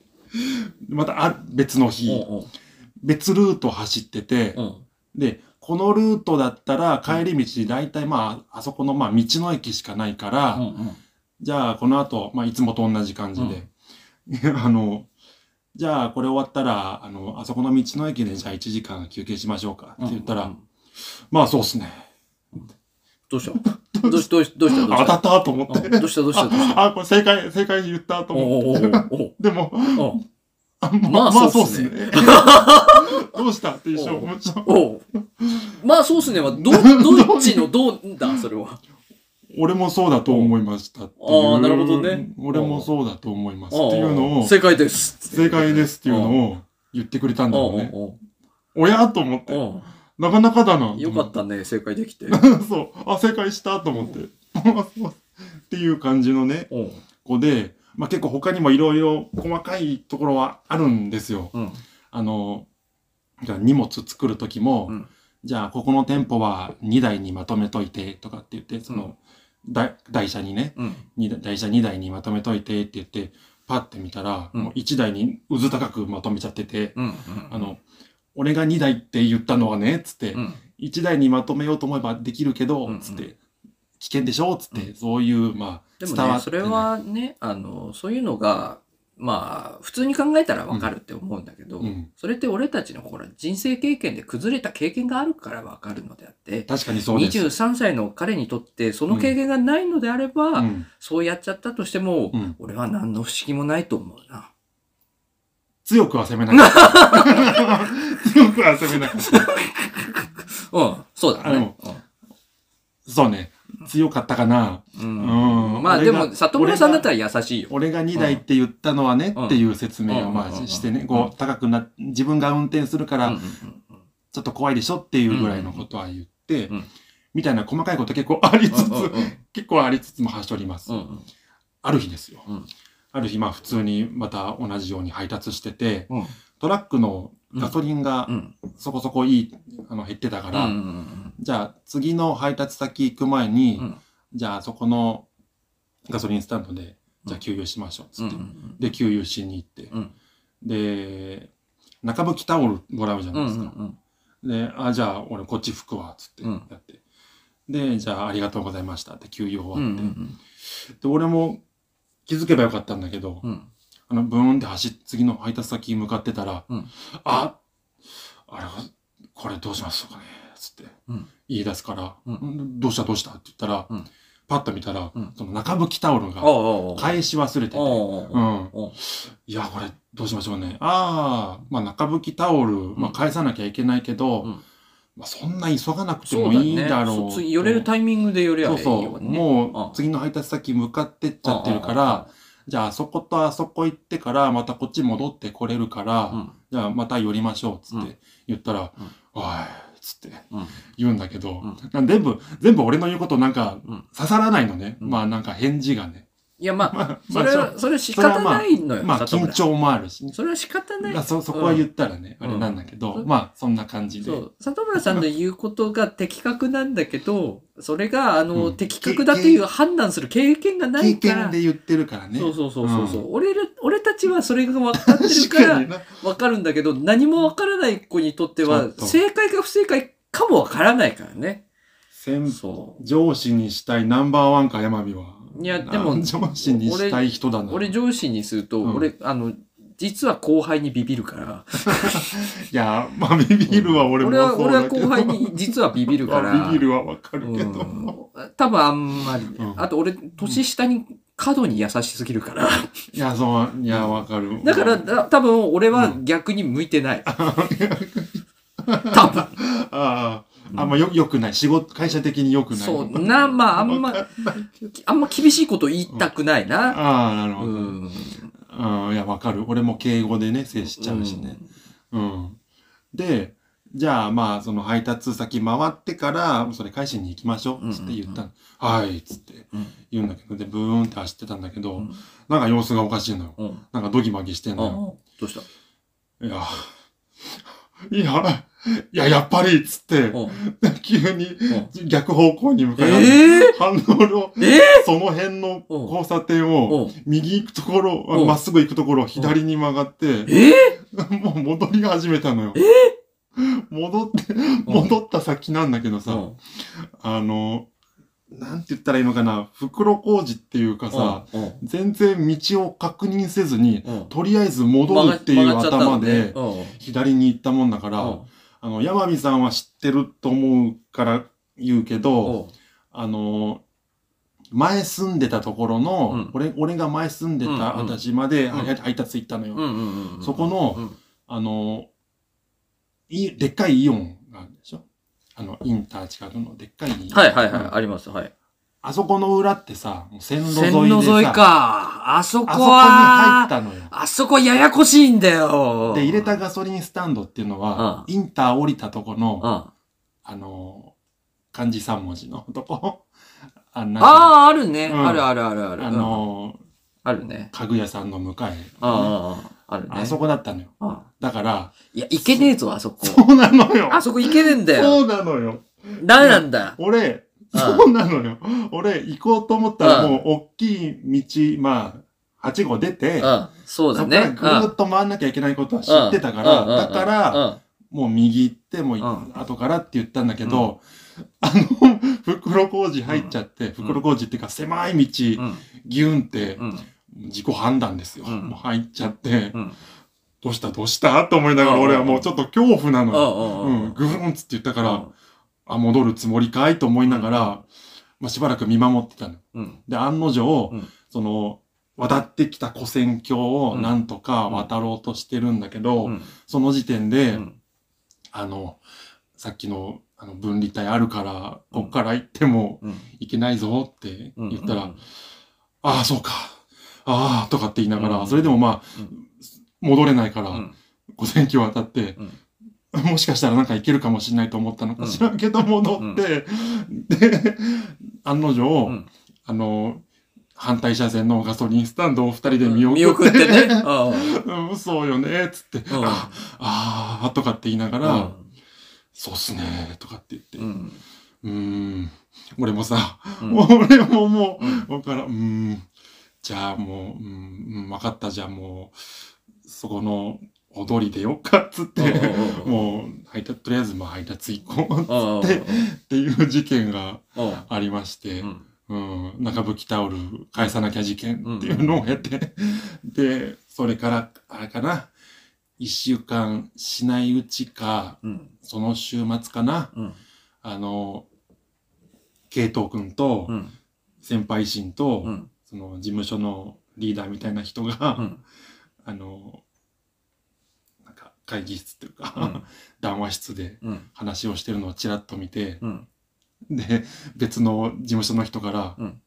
またあ別の日、うん。別ルート走っててう、ん。で、このルートだったら帰り道大体まあ、あそこのまあ道の駅しかないから、じゃあこの後、まあいつもと同じ感じで、あの、じゃあこれ終わったら、あの、あそこの道の駅でじゃあ1時間休憩しましょうかって言ったら、うんうんまあそうっすね。どうした？どうしどうしどうした？どうし当たったと思って。たどうした？どうした？どうした？あ、これ正解、正解言ったとお思って。うおうおうおう。でも、ままあまあそうっすね。どうした？って一緒思っちゃう。おう。まあそうっすね。はどどっちのどうだ？それは俺もそうだと思いましたっていう。ああなるほどね俺もそうだと思いますっていうのを、正解です正解ですっていうのを言ってくれたんだろうね。おやと思って。なかなかだな。うよかったね正解できて そう。あ、正解したと思って。っていう感じのね、子で、まあ結構他にもいろいろ細かいところはあるんですよ。うんあの、じゃあ荷物作る時も、うんじゃあここの店舗は2台にまとめといてとかって言って、その、台台車にね、うん。に台車2台にまとめといてって言って、パッて見たら、うん。もう1台に渦高くまとめちゃってて、うんうんあの、俺が2台って言ったのはね、つって、うん。1台にまとめようと思えばできるけど、うんうん。つって、危険でしょ？つって、そういう、まあ、でも伝わってないね。それ、はねあのそういうのがまあ普通に考えたらわかるって思うんだけど、うんそれって俺たちのほら人生経験で崩れた経験があるからわかるのであって確かにそうです。23歳の彼にとってその経験がないのであれば、うんそうやっちゃったとしても、うん俺は何の不思議もないと思うな。強くは責めなかった。強くは責めなかった。うん、そうだね。そうね。強かったかな。うん。うん。まあでも、里村さんだったら優しいよ。俺が2台って言ったのはね、うんっていう説明をまうん。あしてね、うん。こう、高くな、自分が運転するから、ちょっと怖いでしょっていうぐらいのことは言ってうん、みたいな細かいこと結構ありつつ結構ありつつもはしょります。ある日ですよ。うん。ある日、まあ普通にまた同じように配達してて、うん。トラックのガソリンがうん。そこそこいい、あの、減ってたかうんら、じゃあ次の配達先行く前に、うん。じゃあそこのガソリンスタンドで、じゃあ給油しましょう、つって。うんで、給油しに行って。うん。で、中拭きタオルもらうじゃうないですか。で、あ、じゃあ俺こっち拭くわ、つってうん。やって。で、じゃあありがとうございましたって給油終わって。ん。で、俺も気づけばよかったんだけど、うんあの、ブーンって走っ、次の配達先に向かってたら、うん。あ、あれは、これどうしますかねつってうん。言い出すから、うん。んどうしたどうしたって言ったら、うん。パッと見たら、うん。その中拭きタオルおうがおうおう返し忘れてて、おうおううん。おういや、これ、どうしましょうね。ああ、まあ、中拭きタオル、まあ、返さなきゃいけないけど、うん。まあ、そんな急がなくてそうだもいいねだろう。そう次寄れるタイミングで寄ればいいそうそう。もう、次の配達先向かってっちゃってるから、じゃあ、あそことあそこ行ってから、またこっち戻ってこれるから、うん。じゃあ、また寄りましょう、つっうん。て言ったら、うん。おい、つってうん。言うんだけど、全部、全部俺の言うことなんかうん。刺さらないのね。うん。まあ、なんか返事がね。いや、まあ、まあ、それは、それは仕方ないのよ。まあ、緊張もあるしね。それは仕方ないまあ。そ、そこは言ったらね、あれなんだけど、うんまあ、そんな感じで。そう。里村さんの言うことが的確なんだけど、それが、あの、うん的確だっていう判断する経験がな経いから。験で言ってるからね。そうそうそうそう。俺ら、俺たちはそれが分かってるから。分かるんだけど、何も分からない子にとっては正解か不正解かも分からないからね。先そ上司にしたいナンバーワンか、山火は。いやでもあ上司にしたい人だな。う。俺上司にすると、うん俺、あの、実は後輩にビビるから。いや、まあ、ビビるは俺も俺は、俺はそうだけど。後輩に実はビビるから。ま あビビるはわかるけど。うん多分あんまり、うんあと俺、年下に過度に優しすぎるから。いや、そう、いや、わかる。だから、だ多分俺は逆に向いてない。多分。ああ、あんまよ、良くない。仕事、会社的に良くない。そう、な、まあ、あんま、あんま厳しいこと言いたくないな。ああ、なるほど。うん。うん、いや、わかる。俺も敬語でね、接しちゃうしね。うん。で、じゃあ、まあ、その配達先回ってから、それ返しに行きましょう。つって言ったの。はい、つってうん。言うんだけど、で、ブーンって走ってたんだけど、うんなんか様子がおかしいのよ。うん。なんかドギマギしてんあのよ。どうした？いや、いや、いや、やっぱりっつって、うん。急にう逆方向に向かい、ええ反応の、えその辺の交差点を、うん。右行くところ、まっすぐ行くところを左に曲がって、え もう戻り始めたのよ。戻って、戻った先なんだけどさ、うん。あの、なんて言ったらいいのかな、袋工事っていうかさ、うん。全然道を確認せずに、うん。とりあえず戻るっていう頭で、左に行ったもんだから、うんあの、山美さんは知ってると思うから言うけど、う。んあの、前住んでたところの、うん。俺、俺が前住んでたうんうん私まで、うん。配配達行ったのよ。うんうんうんそこのうんあの、い、でっかいイオンがあるでしょ？あの、インター近くのでっかい。はいはいはい、うんあります、はい。あそこの裏ってさ、もう線路沿いで線さ、路沿いか。あそこあそこに入っは、たのよ。あそこややこしいんだよ。で、入れたガソリンスタンドっていうのは、インター降りたとこの、うん。あの、漢字3文字のとこ。あ、なんていうのああ、あるね。うんあるあるあるある。あの、あるね。家具屋さんの向かい、ああ、ああ、あるね。あそこだったのよ。ああだから、いや、いけねえぞ、あそこ。そうなのよ。あそこいけねえんだよ。そうなのよ。ダメなんだ。俺、うんそうなのよ。俺、行こうと思ったらうん。もう、大きい道、まあ、8号出て、うん。そうだそこからね。ぐるっと回んなきゃいけないことは知ってたから、だから、うん。もう右行って、もう後からって言ったんだけど、あの、袋工事入っちゃって、袋工事っていうか狭い道、うん。ギュンってう、ん。自己判断ですよ。うん。もう入っちゃって、うん。どうしたどうした？と思いながらうん。俺はもうちょっと恐怖なのよ。ううん。ん、ぐーんっつって言ったから、うんあ、戻るつもりかいと思いながら、まあ、しばらく見守ってたの。うん。で、案の定、うん。その、渡ってきた古戦橋をなんとか渡ろうとしてるんだけど、うん。その時点で、うん。あの、さっきのあの分離帯あるから、こっから行ってもうん。いけないぞってうん言ったら、うんああ、そうか。ああ、とかって言いながら、うん。それでもまあ、うん。戻れないから、うん。午前中渡って、もしかしたらなんかいけるかもしれないと思ったのか知らんけど戻って、で、案の定、うん。あの、反対車線のガソリンスタンドを二人で見送って、見送ってね。うん、そうよね、つって、うん。ああー、とかって言いながら、うん。そうっすね、とかって言って、う。うんーん、俺もさ、うん。俺ももうん。う、わからん、うーん、じゃあもう、うん、うんわかった、じゃあもう、そこの踊りでよっか、つって、うんもう、配達、とりあえずまあ配達行こう、うんつって、っていう事件がうん。ありまして、うん。うん、中吹きタオル返さなきゃ事件っていうのを経て、で、それから、あれかな、一週間しないうちか、うん。その週末かな、うん。あの、慶東くんと、うん。先輩心と、うん。その事務所のリーダーみたいな人が、うん。あの、会議室っていうか、うん 談話室でうん話をしてるのをちらっと見て、うんで、別の事務所の人から、うん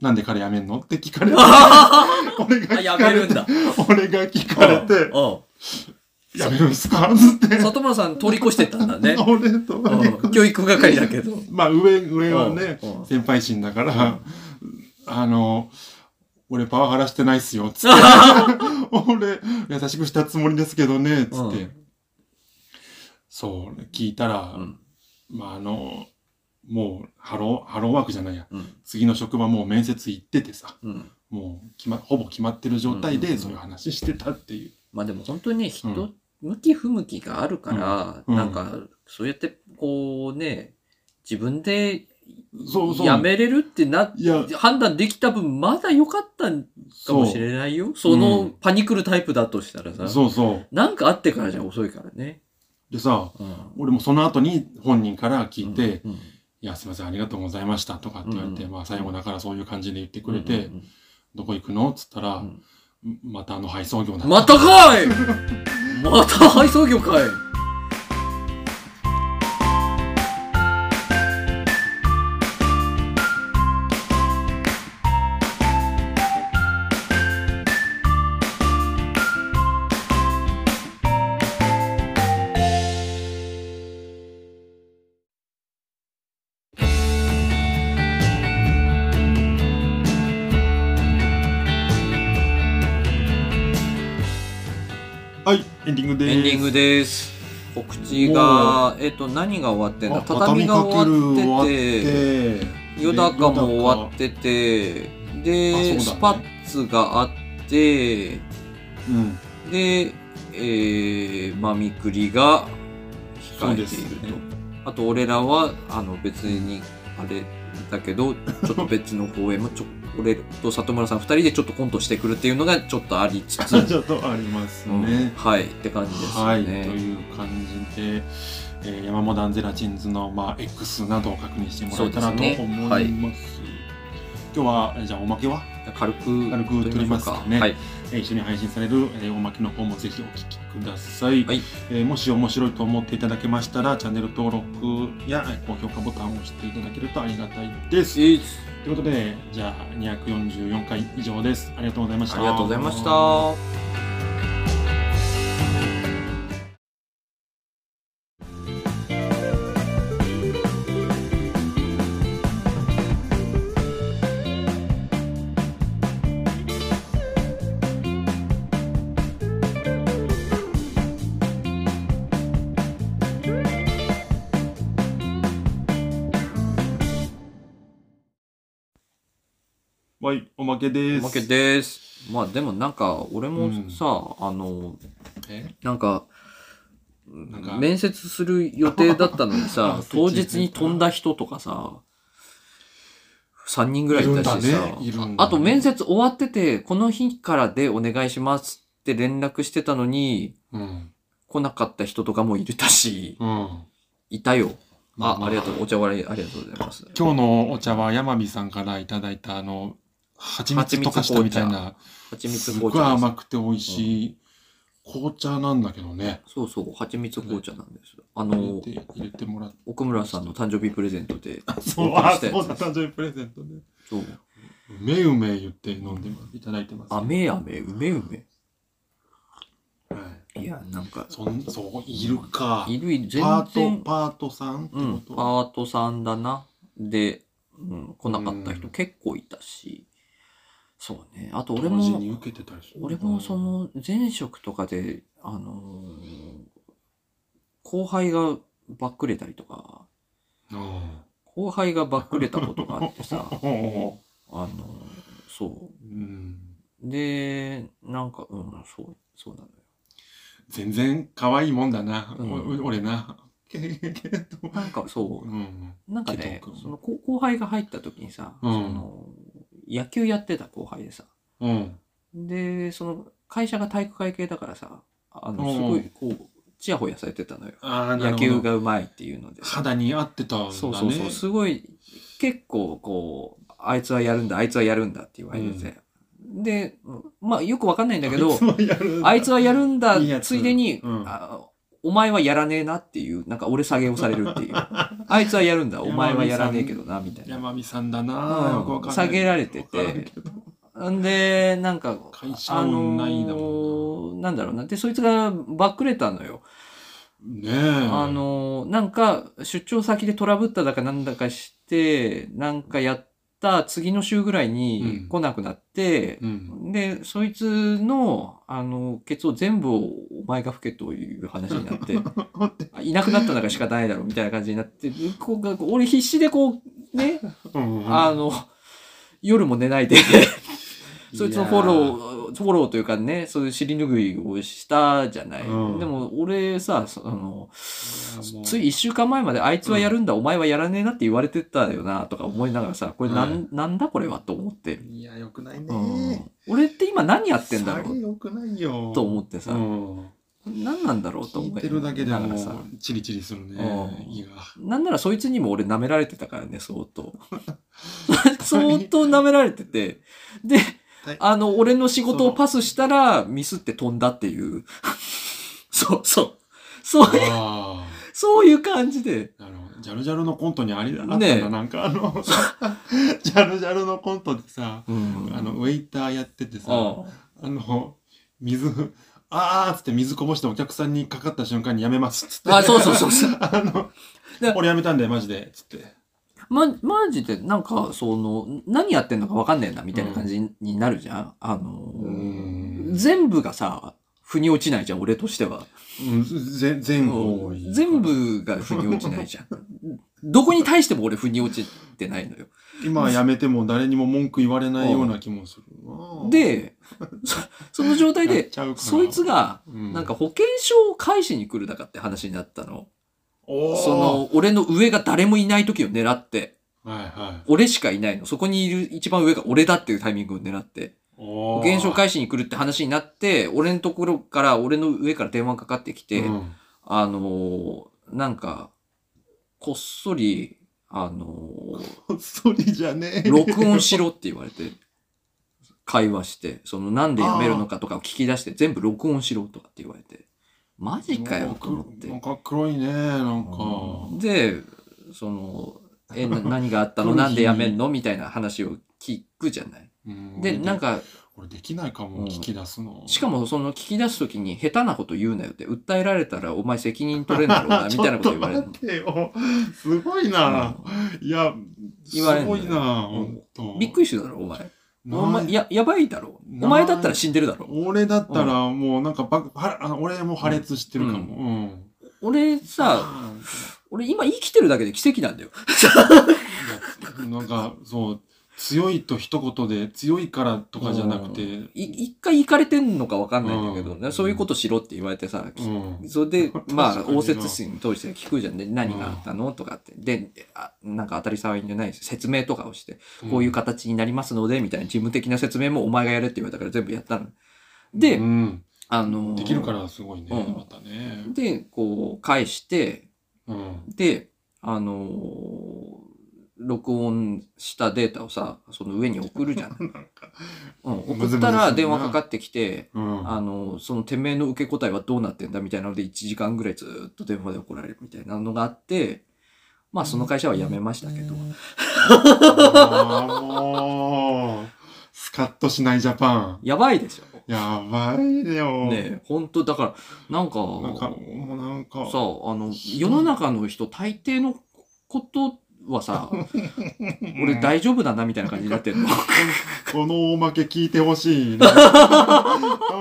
なんで彼辞めんの？って聞かれて、あ俺が聞やかれてめるんだ。、俺が聞かれて、う辞めるんすか？つってん。。里村さん通り越してったんだね。俺と、うん教育係だけど。まあ上、上はね、うん先輩心だから、あの、俺パワハラしてないっすよ、つって。俺、優しくしたつもりですけどね、つって。うんそう、聞いたら、うん。まあ、あの、もう、ハロー、ハローワークじゃないや。うん。次の職場もう面接行っててさ、うん。もう決ま、ほぼ決まってる状態でそういう話してたっていう。まあでも本当にね、人、うん向き不向きがあるから、うんなんか、そうやって、こうね、自分で、そうそう。やめれるってな、いや、判断できた分、まだ良かったんかもしれないよ。その、うん。パニクるタイプだとしたらさ、そうそう。なんかあってからじゃ遅いからね。でさ、うん。俺もその後に本人から聞いて、うん、いや、すいません、ありがとうございましたとかって言われて、うんまあ最後だからそういう感じで言ってくれて、うんうんどこ行くの？っつったら、うん。またあの配送業だまたかい！また配送業かいはい、エンディングです。エンディングです。告知が、えっと、何が終わってんだ？あ畳が終わってて、ヨダカも終わってて、で、ねスパッツがあって、うん。で、えー、まみくりが控えていると。ねあと、俺らは、あの、別に、あれだけど、ちょっと別の公演も、ちょ俺と里村さん二人でちょっとコントしてくるっていうのがちょっとありつつ、ちょっとありますうんね。はい、って感じですね。はい、という感じで、えー、山モダンゼラチンズの、まあ、X などを確認してもらえたらと思います。はい今日は、えーじゃあおまけは、軽く軽く取りますかねはい。えー一緒に配信される、えーおまけの方もぜひお聞きください、はいえーもし面白いと思っていただけましたらチャンネル登録やえー高評価ボタンを押していただけるとありがたいです。えーということで、じゃあ244回以上です。ありがとうございました。ありがとうございました。はい、おまけです。おまけです。まあでもなんか、俺もさ、あの、え？なんか、んか面接する予定だったのにさ あ、当日に飛んだ人とかさ、3人ぐらいいたしさいるんだねいるんだねあと面接終わってて、この日からでお願いしますって連絡してたのに、うん。来なかった人とかもいるたし、うん。いたよ。あ、まありがとう。お茶割りありがとうございます。今日のお茶は山美さんからいただいたあの、蜂蜜溶かしたみたいな、蜂蜜すっごい紅茶です。甘くて美味しい紅茶なんだけどね。そうそう、蜂蜜紅茶なんです。あ入のれ、て入れてもらって。奥村さんの誕生日プレゼントで、そう、あ、そうだ、誕生日プレゼントで。そう。うめうめ言って飲んでいただいてます。あめあめ、うめうめ。はい。いや、なんか、そん、そう、いるか。いる、全パート、然、パートさんってうん、こと、パートさんだな。で、うん、来なかった人うん結構いたし、そうね。あと俺も、受けてたりする俺もそ、の前職とかで、あのー後輩がばっくれたりとか、うん。後輩がばっくれたことがあってさ、う んあのーそうん。う。で、なんか、うん、そう、そうなのよ。全然可愛いもんだな。うんお俺な。なんかそうう、ん。なんかねその後後輩が入った時にさ、うんその野球やってた後輩でさ、うん。で、その会社が体育会系だからさ、あの、うんすごい、こう、ちやほやされてたのよ。ああ、なる野ほど球がうまいっていうのでさ。肌に合ってたんだね。そうそうそう、すごい、結構こう、あいつはやるんだ、あいつはやるんだって言われてて。で、まあよくわかんないんだけど、あいつははやるんだいいや、つついでに、うんあお前はやらねえなっていう、なんか俺下げをされるっていう。あいつはやるんだ、お前はやらねえけどな、みたいな。山美さんだな、うん下げられててんで、なんか、会社あのーなんだろうな。で、そいつがばっくれたのよ。ねえ。あのーなんか、出張先でトラブっただかなんだかして、なんかやっった次の週ぐらいうんに来なくなって、うん。で、そいつの、あの、ケツを全部お前が吹けという話になって、あいなくなったんだから仕方ないだろうみたいな感じになって、こう俺必死でこう、ね、うんあの、夜も寝ないで、そいつのフォロー、フォローというかね、そういう尻拭いをしたじゃない。うんでも、俺さ、そあの、つい一週間前まであいつはやるんだ、お前はやらねえなって言われてたよな、とか思いながらさ、これなん、はいなんだこれはと思って。いや、よくないうんね。俺って今何やってんだろう？よくないよ。と思ってさ、うん。何なんだろうと思聞いてるだけでもながらさ、チリチリするね。なんならそいつにも俺舐められてたからね、相当。相当舐められてて。ではい、あの、俺の仕事をパスしたらミスって飛んだっていう。そうそう。そういう、あそういう感じで。あ。なるほど。ジャルジャルのコントにありあったんだ。なんかあの、ジャルジャルのコントでさ、うんあの、ウェイターやっててさ、ああの、水、あーっつって水こぼしてお客さんにかかった瞬間にやめますっつって。あそうそうそうそう。あので、俺やめたんだよ、マジで。つって。ま、マジで、なんか、その、何やってんのかわかんねえな、みたいな感じになるじゃん？あのうん全部がさ、腑に落ちないじゃん、俺としては。うん、ぜ全部。全。部が腑に落ちないじゃん。どこに対しても俺腑に落ちてないのよ。今はやめても誰にも文句言われないような気もするな。で、そその状態で、そいつが、うんなんか保険証を返しに来るだかって話になったの。そ、の、俺の上が誰もいない時を狙って、はいはい。俺しかいないの。そこにいる一番上が俺だっていうタイミングを狙って、保保険証返しに来るって話になって、俺のところから、俺の上から電話かかってきて、うんあのーなんか、こっそり、あのこっそりじゃねえ。ー録音しろって言われて、会話して、そのなんで辞めるのかとかを聞き出して、全部録音しろとかって言われて、マジかよと思ってなん。か黒いね、なんか。で、その、え、な 何があったの？なんで辞めんの？みたいな話を聞くじゃない？うんで、なん、か、俺できないかも、うん聞き出すの。しかもその聞き出すときに下手なこと言うなよって、訴えられたらお前責任取れんだろうな、みたいなこと言われる。すごいな。いや、すごいな、ほんと。びっくりしただろ、お前。なお前、や、やばいだろ。なお前だったら死んでるだろ。俺だったらもうなんかばはあの俺も破裂してるかも。うん。俺さ、俺今生きてるだけで奇跡なんだよ。なんかそう強いと一言で強いからとかじゃなくて、い一回行かれてんのかわかんないんだけど、うんそういうことしろって言われてさ、うん。それで、まあ、応接室に通して聞くじゃんね。何があったのとかって。で、あなんか当たり障りじゃない説明とかをして、こういう形になりますので、みたいな事務的な説明もお前がやれって言われたから全部やったの。で、うんあのーできるからすごいね、うんまたね。で、こう、返して、うん。で、あのー録音したデータをさ、その上に送るじゃない。なんか、うん、送ったら電話かかってきて、うん。あの、そのてめえの受け答えはどうなってんだみたいなので1時間ぐらいずーっと電話で怒られるみたいなのがあって、まあその会社は辞めましたけど。あーもう、スカッとしないジャパン。やばいでしょやばいよ。ねえ、ほんと、だから、なんか、なんか、もうなんか、さ、あの、世の中の人大抵のことはさ、俺大丈夫だなみたいな感じになってんの？このおまけ聞いてほしいな。な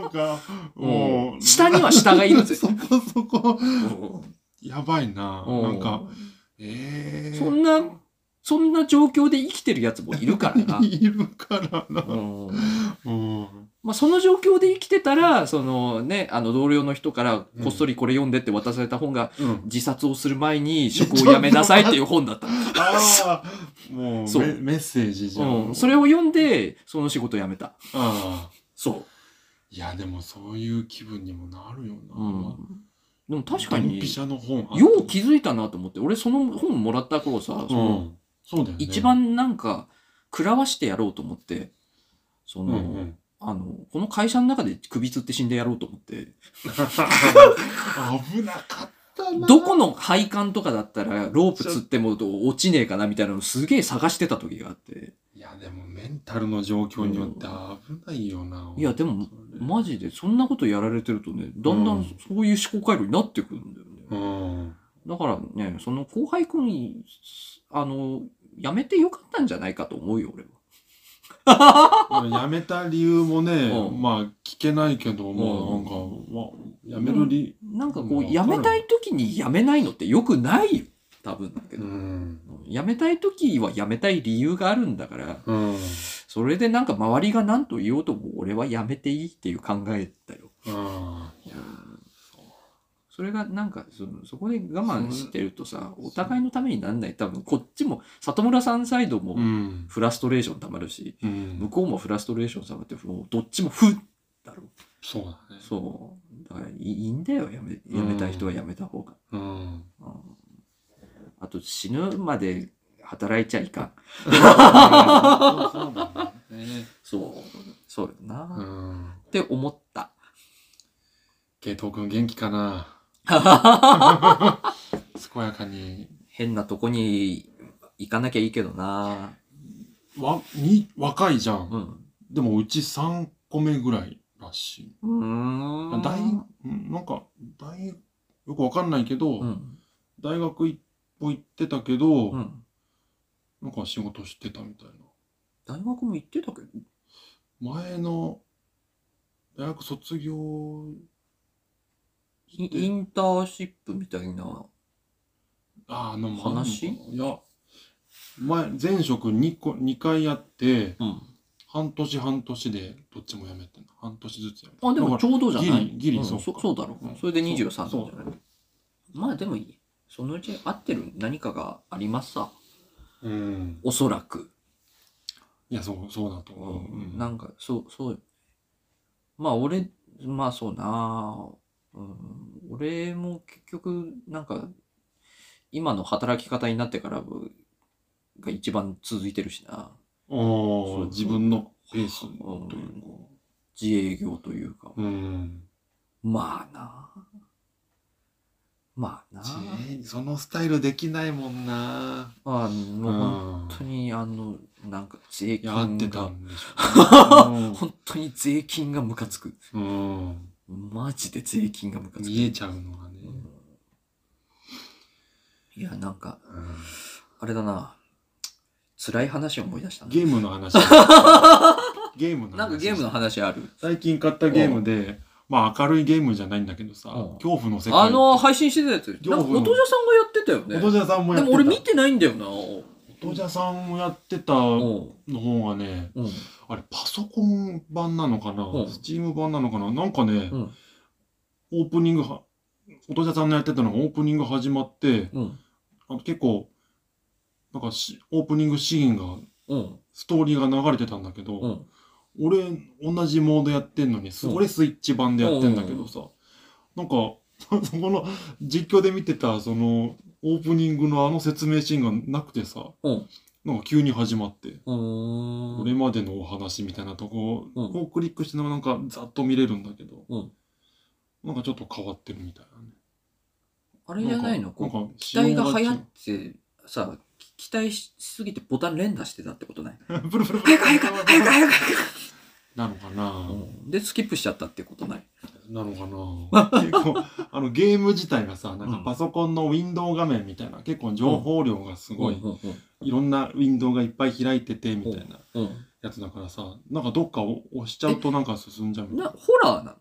んか、もう、下には下がいるぜ。そこそこ、うんやばいな。うんなんか、ええそんな、そんな状況で生きてるやつもいるからな。いるからな。うんうん。まあ、その状況で生きてたら、そのね、あの同僚の人からこっそりこれ読んでって渡された本が、うん。自殺をする前に 職を辞めなさいっていう本だった。ああ、もう そうメ、メッセージじゃん。うん。それを読んで、その仕事を辞めた。ああ。そいや、でもそういう気分にもなるよう。うんな。。でも確かに、ドンピシャの本あったよう気づいたなと思って、俺その本もらった頃さ、そのうん。そうだよね。一番なんか、食らわしてやろうと思って、その、うんうん。あの、この会社の中で首つって死んでやろうと思って、危なかったな。どこの配管とかだったらロープつっても落ちねえかなみたいなのすげえ探してた時があって、いや、でもメンタルの状況によって危ないよな。いやでもマジでそんなことやられてるとね、だんだうんんそういう思考回路になってくるんだよね。うん。だからね、その後輩くん、あの、やめてよかったんじゃないかと思うよ、俺は。辞めた理由もね、うんまあ聞けないけど、まあなんか、まあ、辞める理、なんかこう、うんやめたい時にやめないのってよくないよ。多分だけど。ん。やめたい時はやめたい理由があるんだから、うん。それでなんか周りが何と言おうとも俺はやめていいっていう考えだよ。うん。それがなんかそのそこで我慢してるとさ、お互いのためになんない。多分こっちも、里村さんサイドもうん。フラストレーション溜まるし、うん向こうもフラストレーション溜まって、もうどっちもフッだろ。そうだね。そう。だからいいんだよ、やめ、やめたい人はやめた方が。うん。うんあと死ぬまで働いちゃいかん。そうそうだな。っうん。て思った。慶藤くん元気かな？健やかに。変なとこに行かなきゃいいけどな。わ、に、若いじゃん。うん。でもうち3個目ぐらいらしい。うーん。大、うんなんか、大、よくわかんないけど、うん。大学い行ってたけど、うん。なんか仕事してたみたいな。大学も行ってたけど？前の、大学卒業、イインターンシップみたいな。ああ、の話？いや、前、前職2個、2回やって、うん。半年半年でどっちも辞めてんの。半年ずつ辞めてあ、でもちょうどじゃない？ギリギリうんそうそそうだろうんそれで23なんじゃない？まあでもいい。そのうち合ってる何かがありますさ。うん。おそらく。いや、そう、そうだと思う。うんなんか、そう、そうよ。まあ俺、まあそうなうん、俺も結局、なんか、今の働き方になってからが一番続いてるしな。そうおー自分のペースというか。自営業というか。うん。まあなまあなそのスタイルできないもんな。まあ、うもう本ん。当にあの、なんか税金が。やってたんでしょうね。本当に税金がムカつく。うん。マジで税金がムカつく。見えちゃうのがね。いや、なんか、うんあれだな。辛い話を思い出したな。ゲームの話。ゲームの話。なんかゲームの話ある？最近買ったゲームで、まあ明るいゲームじゃないんだけどさうん、恐怖の世界。あの、配信してたやつ。なんか、恐怖の音じゃさんがやってたよね。音じゃさんもやでってた。も俺見てないんだよな。音じゃさんもやってたうのん。方がね、うん。あれパソコン版なのかな、うんスチーム版なのかな？なんかね、うん。オープニングは、音じゃさんのやってたのがオープニング始まって、うん。あの結構、なんかしオープニングシーンが、うん。ストーリーが流れてたんだけど、うん。俺、同じモードやってんのに、すうん俺スイッチ版でやってんだけどさ、なんか、そこの実況で見てた、その、オープニングのあの説明シーンがなくてさ、うん。なんか急に始まって、うん。これまでのお話みたいなとこ、うん。こうクリックしながらなんかざっと見れるんだけど、うん。なんかちょっと変わってるみたいなね。あれじゃないの？なんこうかなんか機体が流行って、さ、き期待しすぎてボタン連打してたってことない？がプル早く早く早く早く早くなのかな、で、スキップしちゃったってことない？なのかな？結構、あのゲーム自体がさ、なんかパソコンのウィンドウ画面みたいな、結構情報量がすごい、うんいろんなウィンドウがいっぱい開いてて、みたいな。やつだからさ、なんかどっかを押しちゃうとなんか進んじゃうみたいな、な。ホラーな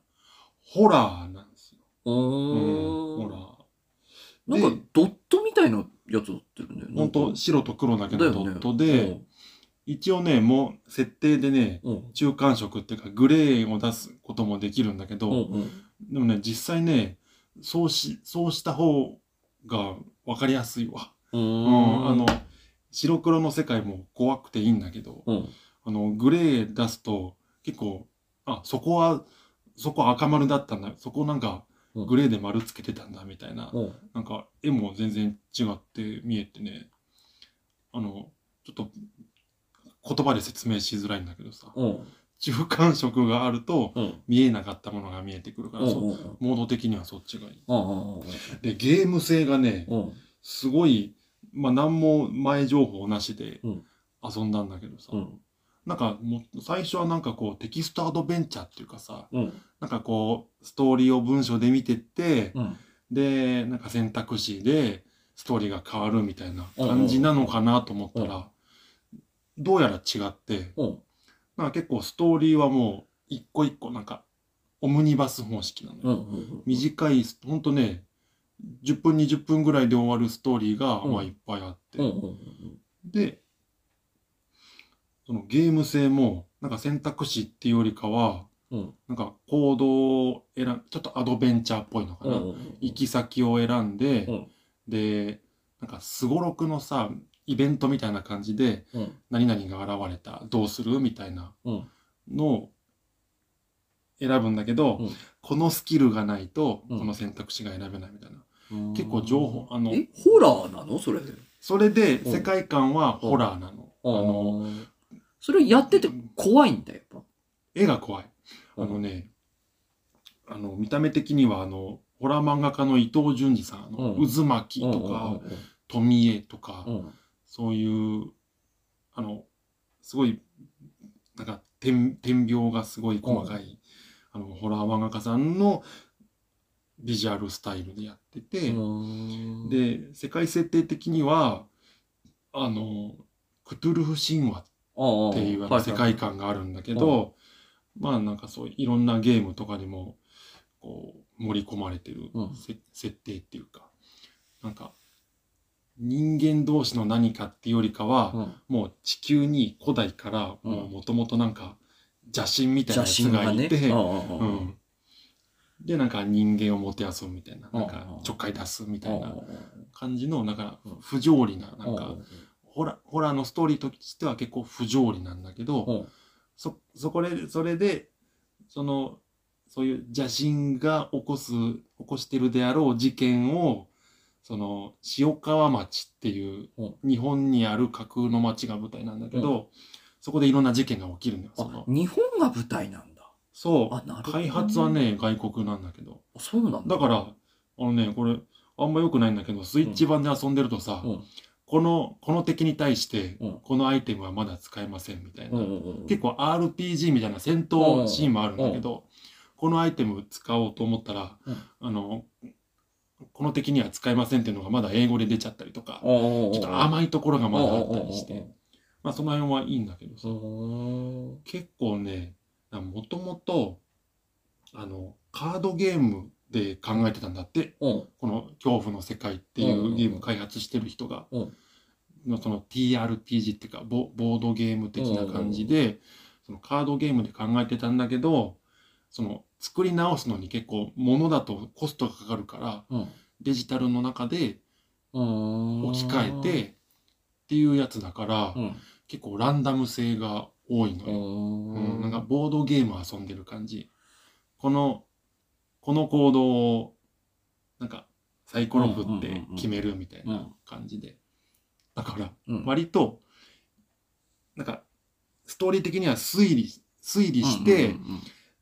ホラーなんですよ。のうん、うホラー。なんかドットみたいなやつだってるね。ほんと白と黒だけのドットで、だよね一応ね、もう設定でね、うんうん中間色っていうかグレーを出すこともできるんだけど、でもね、実際ね、そうし、そうした方が分かりやすいわ。ううん、んあの、白黒の世界も怖くていいんだけど、うん。あの、グレー出すと結構、あ、そこは、そこ赤丸だったんだ、そこなんかうん。グレーで丸つけてたんだみたいな、うん。なんか絵も全然違って見えてね、あの、ちょっと言葉で説明しづらいんだけどさ、うん。中間色があるとうん。見えなかったものが見えてくるから、うんそモード的にはそっちがいい。で、ゲーム性がね、うん。すごい、まあ何も前情報なしでうん遊んだんだけどさ、うんなんかもう最初はなんかこうテキストアドベンチャーっていうかさ、うんなんかこうストーリーを文章で見てって、うんで、なんか選択肢でストーリーが変わるみたいな感じなのかなと思ったら、どうやら違って、うん。なんか結構ストーリーはもう一個一個なんかオムニバス方式なのよ。うん。うん。短い、ほんとね、10分20分ぐらいで終わるストーリーが、うんまあいっぱいあって、うん。うん。で、そのゲーム性も、なんか選択肢っていうよりかは、うん。なんか行動を選ん、ちょっとアドベンチャーっぽいのかな。行き先を選んで、うんで、なんかすごろくのさ、イベントみたいな感じで、うん。何々が現れた、どうするみたいなうん。のを選ぶんだけど、うんこのスキルがないと、うんこの選択肢が選べないみたいな。うん結構情報、あの、え、ホラーなの？それ。それでうん世界観はホラーなの。あの、の、それやってて怖いんだよ、やっぱ。絵が怖い。あうんのね、あの、見た目的には、あの、ホラー漫画家の伊藤潤二さん、あのうん渦巻きとか、富江とか。そういう、あの、すごい、なんか、点、点描がすごい細かい、あの、ホラー漫画家さんのビジュアルスタイルでやってて、うん、で、世界設定的には、あの、クトゥルフ神話っっていう世界観があるんだけど、まあなんかそういろんなゲームとかにもこう盛り込まれてるうん。せ、設定っていうか、なんか人間同士の何かっていうよりかは、うん。もう地球に古代からうん。もう元々なんか邪神みたいな。やつがいて、うんうん。で、なんか人間をもてあそぶみたいな、うん。なんかちょっかい出すみたいなうん。感じの、なんかうん不条理な、なんかうん。ホラー、ホラーのストーリーとしては結構不条理なんだけど、うん。そ、そこで、それで、その、そういう邪神が起こす、起こしてるであろう事件を、その、塩川町っていう、日本にある架空の町が舞台なんだけど、そこでいろんな事件が起きるのよ。そあの、日本が舞台なんだ。そう。あ、なるほど。開発は。ね、外国なんだけど。あそうなんだ。だから、あのね、これ、あんま良くないんだけど、スイッチ版で遊んでるとさ、うん。この、この敵に対してうん、このアイテムはまだ使えませんみたいな。うんうんうん、結構 RPG みたいな戦闘シーンもあるんだけど、このアイテム使おうと思ったら、うん。あの、この敵には使えませんっていうのがまだ英語で出ちゃったりとか、ちょっと甘いところがまだあったりして、まあその辺はいいんだけどさ、うおう結構ね、もともと、あの、カードゲームで考えてたんだって、おうこの恐怖の世界っていうゲームを開発してる人が。うん、のその TRPG っていうかボボードゲーム的な感じで、そのカードゲームで考えてたんだけど、その作り直すのに結構物だとコストがかかるから、うん。デジタルの中でうん。置き換えてっていうやつだから、うん。結構ランダム性が多いのうよ。んうん、なんかボードゲーム遊んでる感じ。この、この行動を、なんかサイコロ振って決めるみたいな感じで。だから、うん割と、なんか、ストーリー的には推理、推理して、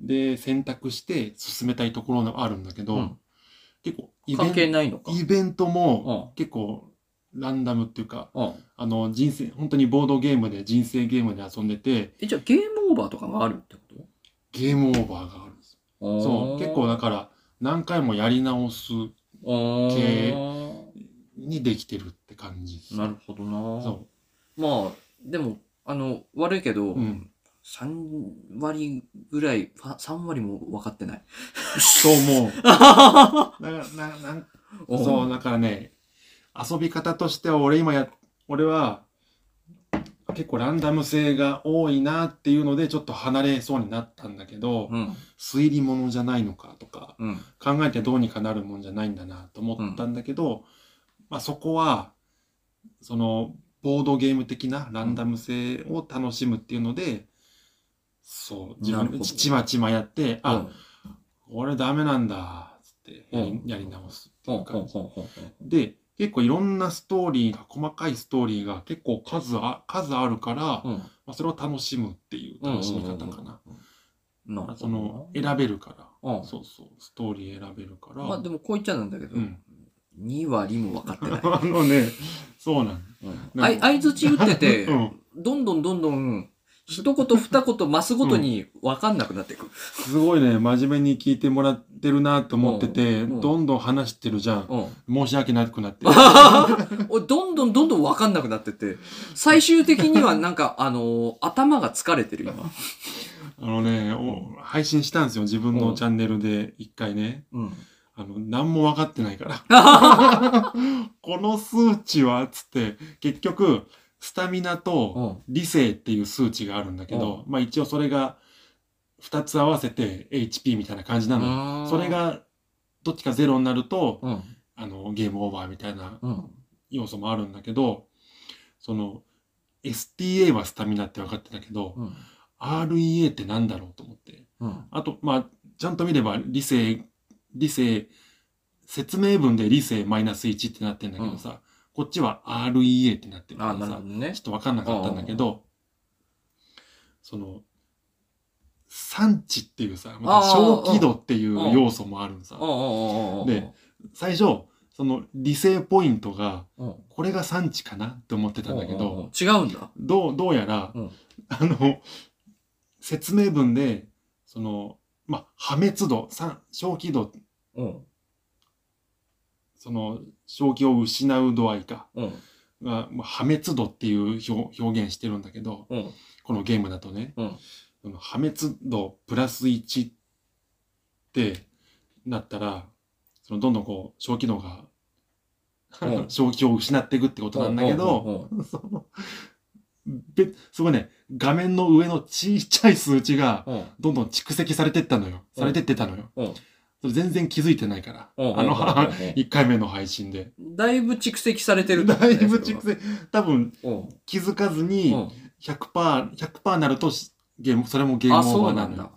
で、選択して進めたいところがあるんだけど、うん結構イベン係ないのか。イベントもうん結構ランダムっていうか、うんあの人生、本当にボードゲームで人生ゲームで遊んでて、え、じゃあゲームオーバーとかがあるってこと？ゲームオーバーがあるんですよ。そう、結構だから何回もやり直す系にできてるって感じです。なるほどなそまあ、でも、あの、悪いけど、うん3割ぐらい、ファ3割も分かってない。う。そう思う。だから、な、なん、そう、う。だからね、遊び方としては俺今や、俺は、結構ランダム性が多いなっていうので、ちょっと離れそうになったんだけど、うん。推理物じゃないのかとか、うん。考えてどうにかなるもんじゃないんだなと思ったんだけど、まあそこは、その、ボードゲーム的なランダム性を楽しむっていうので、そう、自分でちまちまやって、あ、うんこれダメなんだ、つってやり,、直すってうん。いう感じ。うんで、結構いろんなストーリーが、細かいストーリーが結構数あ数あるから、うん。まあ、それを楽しむっていう楽しみ方かな。その、選べるから、うん。そうそう、ストーリー選べるから。まあでもこう言っちゃなんだけど、うん。2割も分かってない。あのね、そうなん。相づち打ってて、うん。どんどんどんどん一言二言増すごとに分かんなくなっていく。すごいね、真面目に聞いてもらってるなと思ってて、うんうんどんどん話してるじゃん。うん。申し訳なくなって。おどんどんどんどん分かんなくなってって、最終的にはなんか、あのー頭が疲れてる今。あのね、お配信したんですよ。自分のチャンネルで一回ね。うん。あの、何も分かってないから。この数値はつって、結局、スタミナとうん。理性っていう数値があるんだけど、まあ一応それが2つ合わせて HP みたいな感じなのよ。それ、がどっちかゼロになると、うん。あの、ゲームオーバーみたいなうん。要素もあるんだけど、その、STA はスタミナって分かってたけど、うん。REA ってなんだろうと思って。うん。あと、まあ、ちゃんと見れば理性、理性、説明文で理性マイナス1ってなってんだけどさ、こっちは REA ってなってるかあ、らさねちょっ。とわかんなかったんだけど、その、産地っていうさ、また小気度っていう要素もあるん。うんうんうん。で、最初、その理性ポイントが、うん、これが産地かなって思ってたんだけど、違うんだ。どう、どうやら、うんあの、説明文で、その、まあ、破滅度、さ小気度、うん。その、正気を失う度合いか、うん。が、まあ、破滅度っていう表表現してるんだけど、うん。このゲームだとね、うん。その破滅度プラス1ってなったら、そのどんどんこう、正気度が、うん 正気を失っていくってことなんだけど、その、べ、すごいね、画面の上のちっちゃい数値が、うん。どんどん蓄積されてったのよ。うんされてってたのよ。うん。それ全然気づいてないから。うんあの、うんうんうん1回目の配信で。だいぶ蓄積されてるってだことねいぶ蓄。積、多分それは気づかずうん。にうん100%、100%なるとしゲーム、それもゲームあ、オーそうなんだバーなのよ。。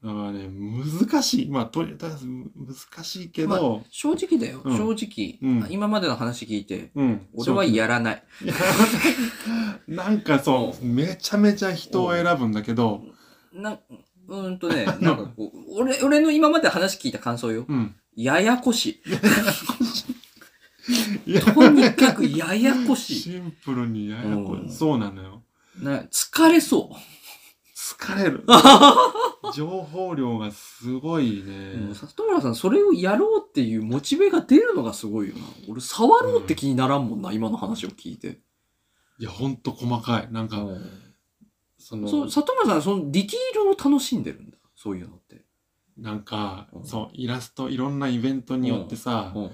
だからね、難しい。まあ、とりあえず難しいけど、正直だよ。うん正直、うん今までの話聞いて、うん。俺はやらない。いや なんかそう、めちゃめちゃ人を選ぶんだけど、な、うーんとね、なんかこう、俺、俺の今まで話聞いた感想よ。うん。ややこしいやい。とにかくややこしシンプルにややこうんい。そうなのよ。い。な疲れそう。疲れる。情報量がすごいね。里村さん、それをやろうっていうモチベが出るのがすごいよな。俺、触ろうって気にならんもんな、今の話を聞いて。いや、ほんと細かい。なんか、その、そう、里村さんはそのディティールを楽しんでるんだ。そういうのって。なんかう、んそう、イラスト、いろんなイベントによってさ、うん。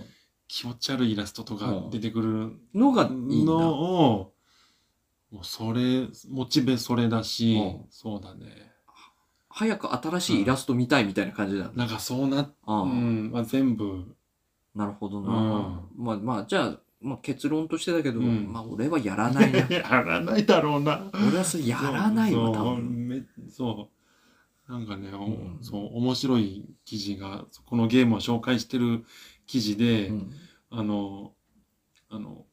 気持ち悪いイラストとか出てくるのがいいんだ。のを、もうそれ、モチベそれだし、うんそうだね。早く新しいイラスト見たいみたいな感じなんだ。なんかそうな、ああうん、まあ、全部、なるほどな。うんまあまあ、じゃあ、まあ、結論としてだけど、うんまあ俺はやらないな。やらないだろうな。俺はそれやらないわ、そう多分。めそう。なんかね、おうんそう、面白い記事が、このゲームを紹介してる記事で、うんあの、あの、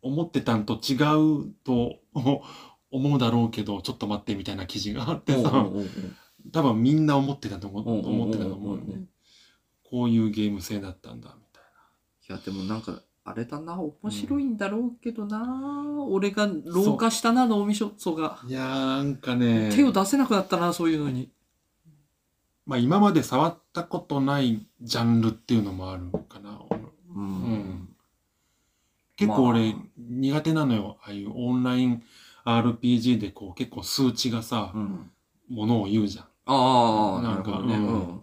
思ってたんと違うと 思うだろうけど、ちょっと待ってみたいな記事があってさ、多分みんな思ってたと思うんうんうんうん思ってたと思うよね。こういうゲーム性だったんだ、みたいいや、でもなんか、あれだな、面白いんだろうけどな、俺が老化したな、脳みそが。な。いやー、なんかね、手を出せなくなったな、そういうのに。まあ今まで触ったことないジャンルっていうのもあるかな。ううん結構俺まあ苦手なのよ。ああいうオンライン RPG でこう結構数値がさう、ん。ものを言うじゃん。ああ、なるほどね。うんうん。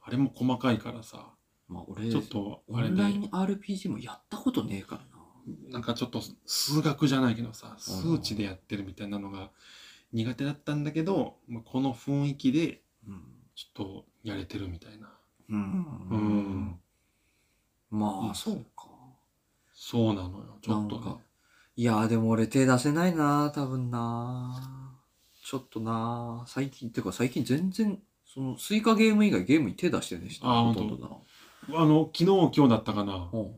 あれも細かいからさ、まあ俺、ちょっとあれでオンラ、イン RPG もやったことねえからな。なんかちょっと数学じゃないけどさ、数値でやってるみたいなのが苦手だったんだけど、まあこの雰囲気でうん。ちょっとやれてるみたいな。うん。うんまあ、そうか。そうなのよ、ちょっとねなんか。いやーでも俺手出せないな多分なちょっとな最近、てか最近全然、そのスイカゲーム以外ゲームに手出してねえしなあーほとんどな。あの、昨日今日だったかな。うん。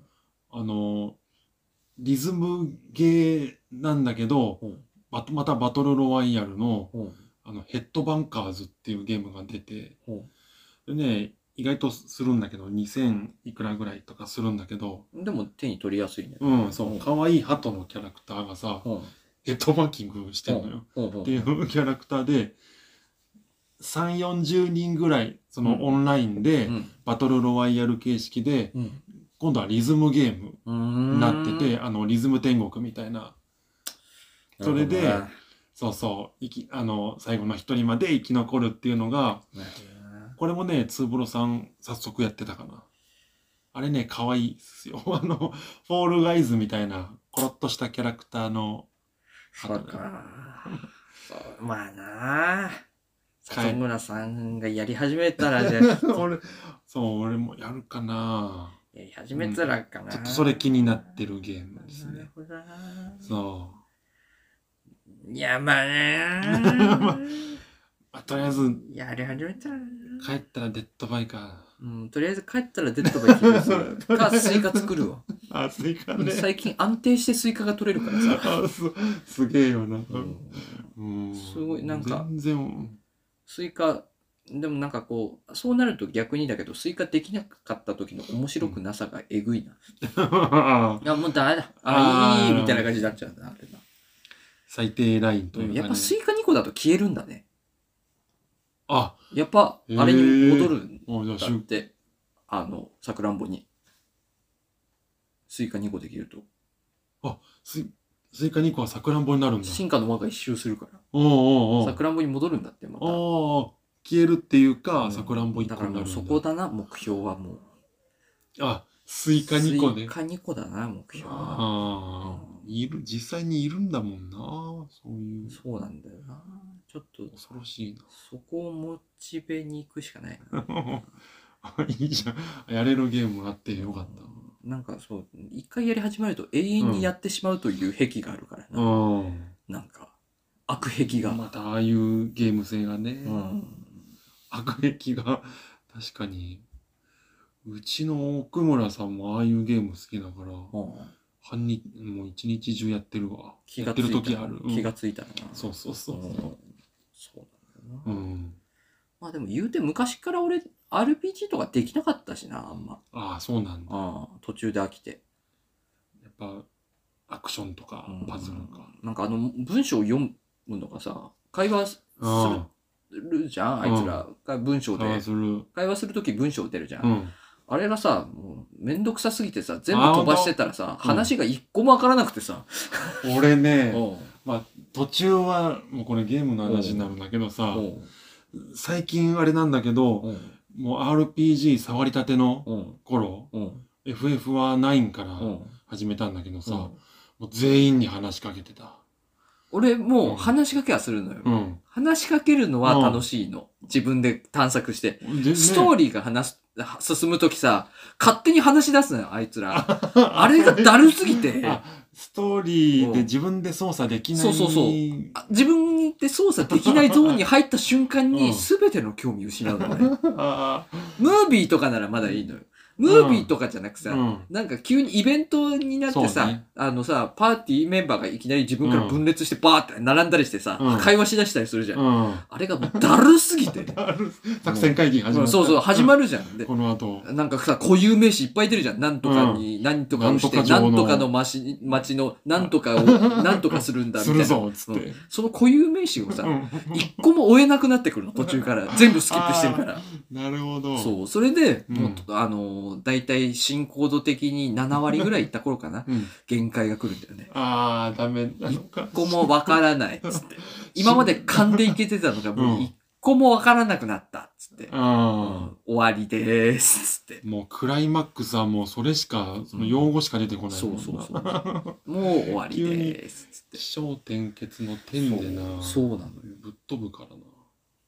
あの、リズムゲーなんだけど、うんままたバトルロワイヤルのうん。あのヘッドバンカーズっていうゲームが出て、うんでね、意外とするんだけど、2000いくらぐらいとかするんだけど、でも手に取りやすいね。うん、そうう、ん可愛い鳩のキャラクターがさ、うん。ヘッドバッキングしてんのよ。うんうんっていうキャラクターで、3、40人ぐらい、そのうんオンラインで、うんバトルロワイヤル形式で、うん今度はリズムゲームうんになってて、あの、リズム天国みたいな。それでそうそう、生き、あの、最後の一人まで生き残るっていうのが、これもね、ツーブロさん早速やってたかな。あれね、可愛いっすよ。あの、フォールガイズみたいな、コロッとしたキャラクターの、そうか。まあなあ。里村さんがやり始めたら、じゃあ、俺、そう、俺もやるかな。やり始めたらかな。ちょっとそれ気になってるゲームですね。なるほどな。そいや、まあねまあ、とりあえず、やり始めたらな。帰ったらデッドバイか。うん、とりあえず帰ったらデッドバイキルする。か、スイカ作るわ。あ、スイカね。最近安定してスイカが取れるからさ。すげえよな。うんうんすごいなんか全然、スイカ、でもなんかこう、そうなると逆にだけど、スイカできなかった時の面白くなさがえぐいな。いや、もうダメだ。あ、あーいいみたいな感じになっちゃうんだな、あれな。最低ラインというか、ね。やっぱスイカ2個だと消えるんだね。あ、やっぱ、あれに戻るんだって、あの、さくらんぼに。スイカ2個できると。スイスイカ2個はさくらんぼになるんだ。進化の輪が一周するから。おうおうおうさくらんぼに戻るんだって、また。ああ、消えるっていうか、うんさくらんぼ1だ個になるんだ。からもうそこだな、目標はもう。あ、スイカ2個ねスイ。カ2個だな、目標は。ああ、いる、実際にいるんだもんな。そういう。そうなんだよな。ちょっと、恐ろしいそこをモチベに行くしかないな。な。いいじゃん。やれるゲームがあってよかった。なんかそう、一回やり始めると永遠にやってしまうという癖があるからな。うん。なんか、悪癖が。またああいうゲーム性がね。うん。悪役が、確かに。うちの奥村さんもああいうゲーム好きだから、うん半日、もう一日中やってるわ。気がついたやってる時ある。うん気がついたらな。そうそうそううんそうなんだよな。うん。まあでも言うて昔から俺 RPG とかできなかったしな、あんま。ああ、そうなんだ。ああ途中で飽きて。やっぱ、アクションとかうん、パズルか。なんかあの文章を読むのがさ、会話すうん。るじゃん、あいつらが文章で。パズル。会話するとき文章出るじゃん。うん。あれがさ、もうめんどくさすぎてさ、全部飛ばしてたらさ、当うん話が一個もわからなくてさ。俺ね、うん途中は、もうこれゲームの話になるんだけどさ、うん最近あれなんだけど、うんもう RPG 触りたてのうん頃、うん。FF は9からうん。始めたんだけどさ、うんもう全員に話しかけてた。俺もう話しかけはするのよ。うん。話しかけるのは楽しいの。自分で探索して。でストーリーが話す、進むときさ、勝手に話し出すのよ、あいつら。あれがだるすぎて。あストーリーで自分で操作できない。そうそうそうあ自分で操作できないゾーンに入った瞬間うんに全ての興味失うのね。あムービーとかならまだいいのよ。ムービーとかじゃなくさ、うんなんか急にイベントになってさ、そうねあのさ、パーティーメンバーがいきなり自分から分裂してバーって並んだりしてさ、うん会話しだしたりするじゃん。うん。あれがもうだるすぎて。作戦会議始まった。そうそう、始まるじゃん。でこの後。なんかさ、固有名詞いっぱい出るじゃん。なんとかに、何とかをして、ななんとか城のんとかの町町の、なんとかを、なんとかするんだ、みたいるぞ、つってうん。その固有名詞をさう、ん一個も追えなくなってくるの、途中から。全部スキップしてるから。なるほど。そう。それで、うんもう、あのー、だいたい進行度的に7割ぐらいいった頃かな。うん。限界が来るんだよね。ああ、ダメなのか。一個もわからない、つって。今まで勘でいけてたのが、もう一個もわからなくなった、つって。あ終わりでーす、つって。あ。もうクライマックスはもうそれしか、その用語しか出てこないそもんな。うそうそう。もう終わりでーす、つって。気象転結の点でな。そうそうなのよ。ぶっ飛ぶからな。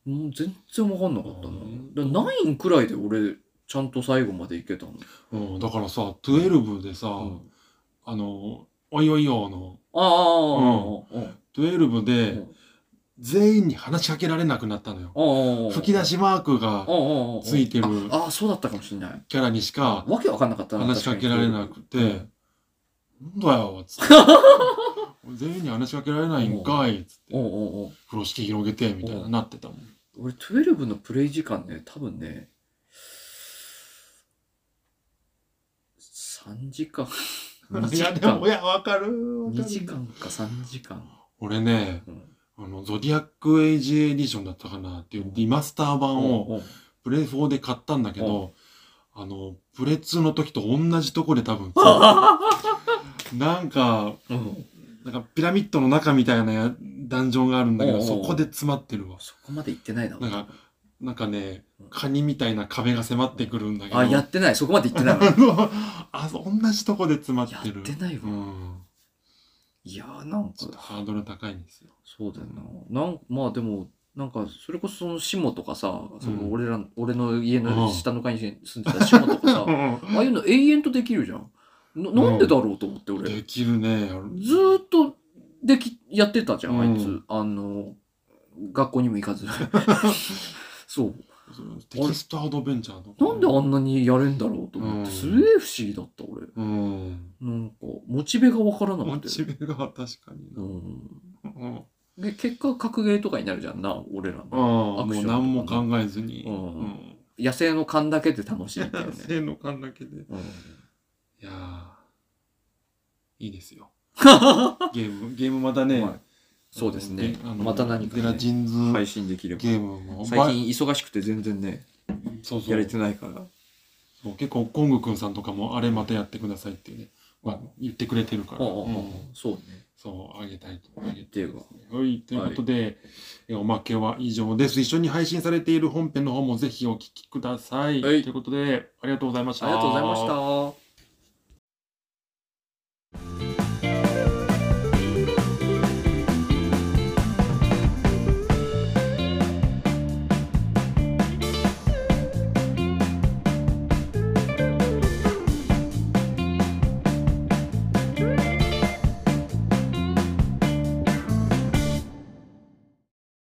もう全然わかんなかったな。うんだから9くらいで俺、ちゃんと最後までいけたの？うん、だからさ、12でさ、うんあの、おいおいよの、ああ、ああ、12でうん、全員に話しかけられなくなったのよ。吹き出しマークがついてるああ、そうだったかもしれない。キャラにしかわけわかんなかったな。話しかけられなくて、うんなんだよ、つって。全員に話しかけられないんかい、つって。おうおうおう風呂敷広げて、みたいな、うんなってたもん。俺、12のプレイ時間ね、多分ね、3時間。2 い時や、でも、間い。や、わかる。わか2る時間か3時間。俺ね、うんあの、ゾディアックエイジエディションだったかなっていうリマスター版をプレ4で買ったんだけど、あの、プレ2の時と同じとこで多分、なんか、うんなんかピラミッドの中みたいなやダンジョンがあるんだけど、おうおうそこで詰まってるわ。そこまで行ってないな。なんか、なんかね、カニみたいな壁が迫ってくるんだけど。あ、やってない。そこまで行ってないわ。あ同じとこで詰まってる。やってないわうん。いやーなんかちょっとハードル高いんですよ。そうだよな。なんまあでも、なんか、それこそその下とかさ、その俺ら、俺の家の下の階に住んでた下とかさ、ああいうの永遠とできるじゃん。ななんでだろうと思って俺。できるね。ずーっとでき、やってたじゃん、あいつ。うんあの、学校にも行かず。そう。テキストアドベンチャーとか。なんであんなにやれんだろうと思って、うんすげえ不思議だった俺。うん。なんか、モチベがわからなモくて。チベが確かにな。うん。うん。で、結果、格ゲーとかになるじゃんな、俺らあの。あ、もう何も考えずに。うんうん。野生の勘だけで楽しいっていうね。せーの感だけで。いうんやー、いいですよ。ゲーム、ゲームまたねはい、そうですねあのまた何かねゼラジンズ配信できれば。ゲームも。最近忙しくて全然ね、そうそうやれてないから。そう結構、コングくんさんとかも、あれまたやってくださいっていうね、まあ、言ってくれてるから、うんそうね。そう、あげたいと。あげっていうかはい、ということで、えおまけは以上です。一緒に配信されている本編の方もぜひお聞きください。はいということで、ありがとうございました。ありがとうございました。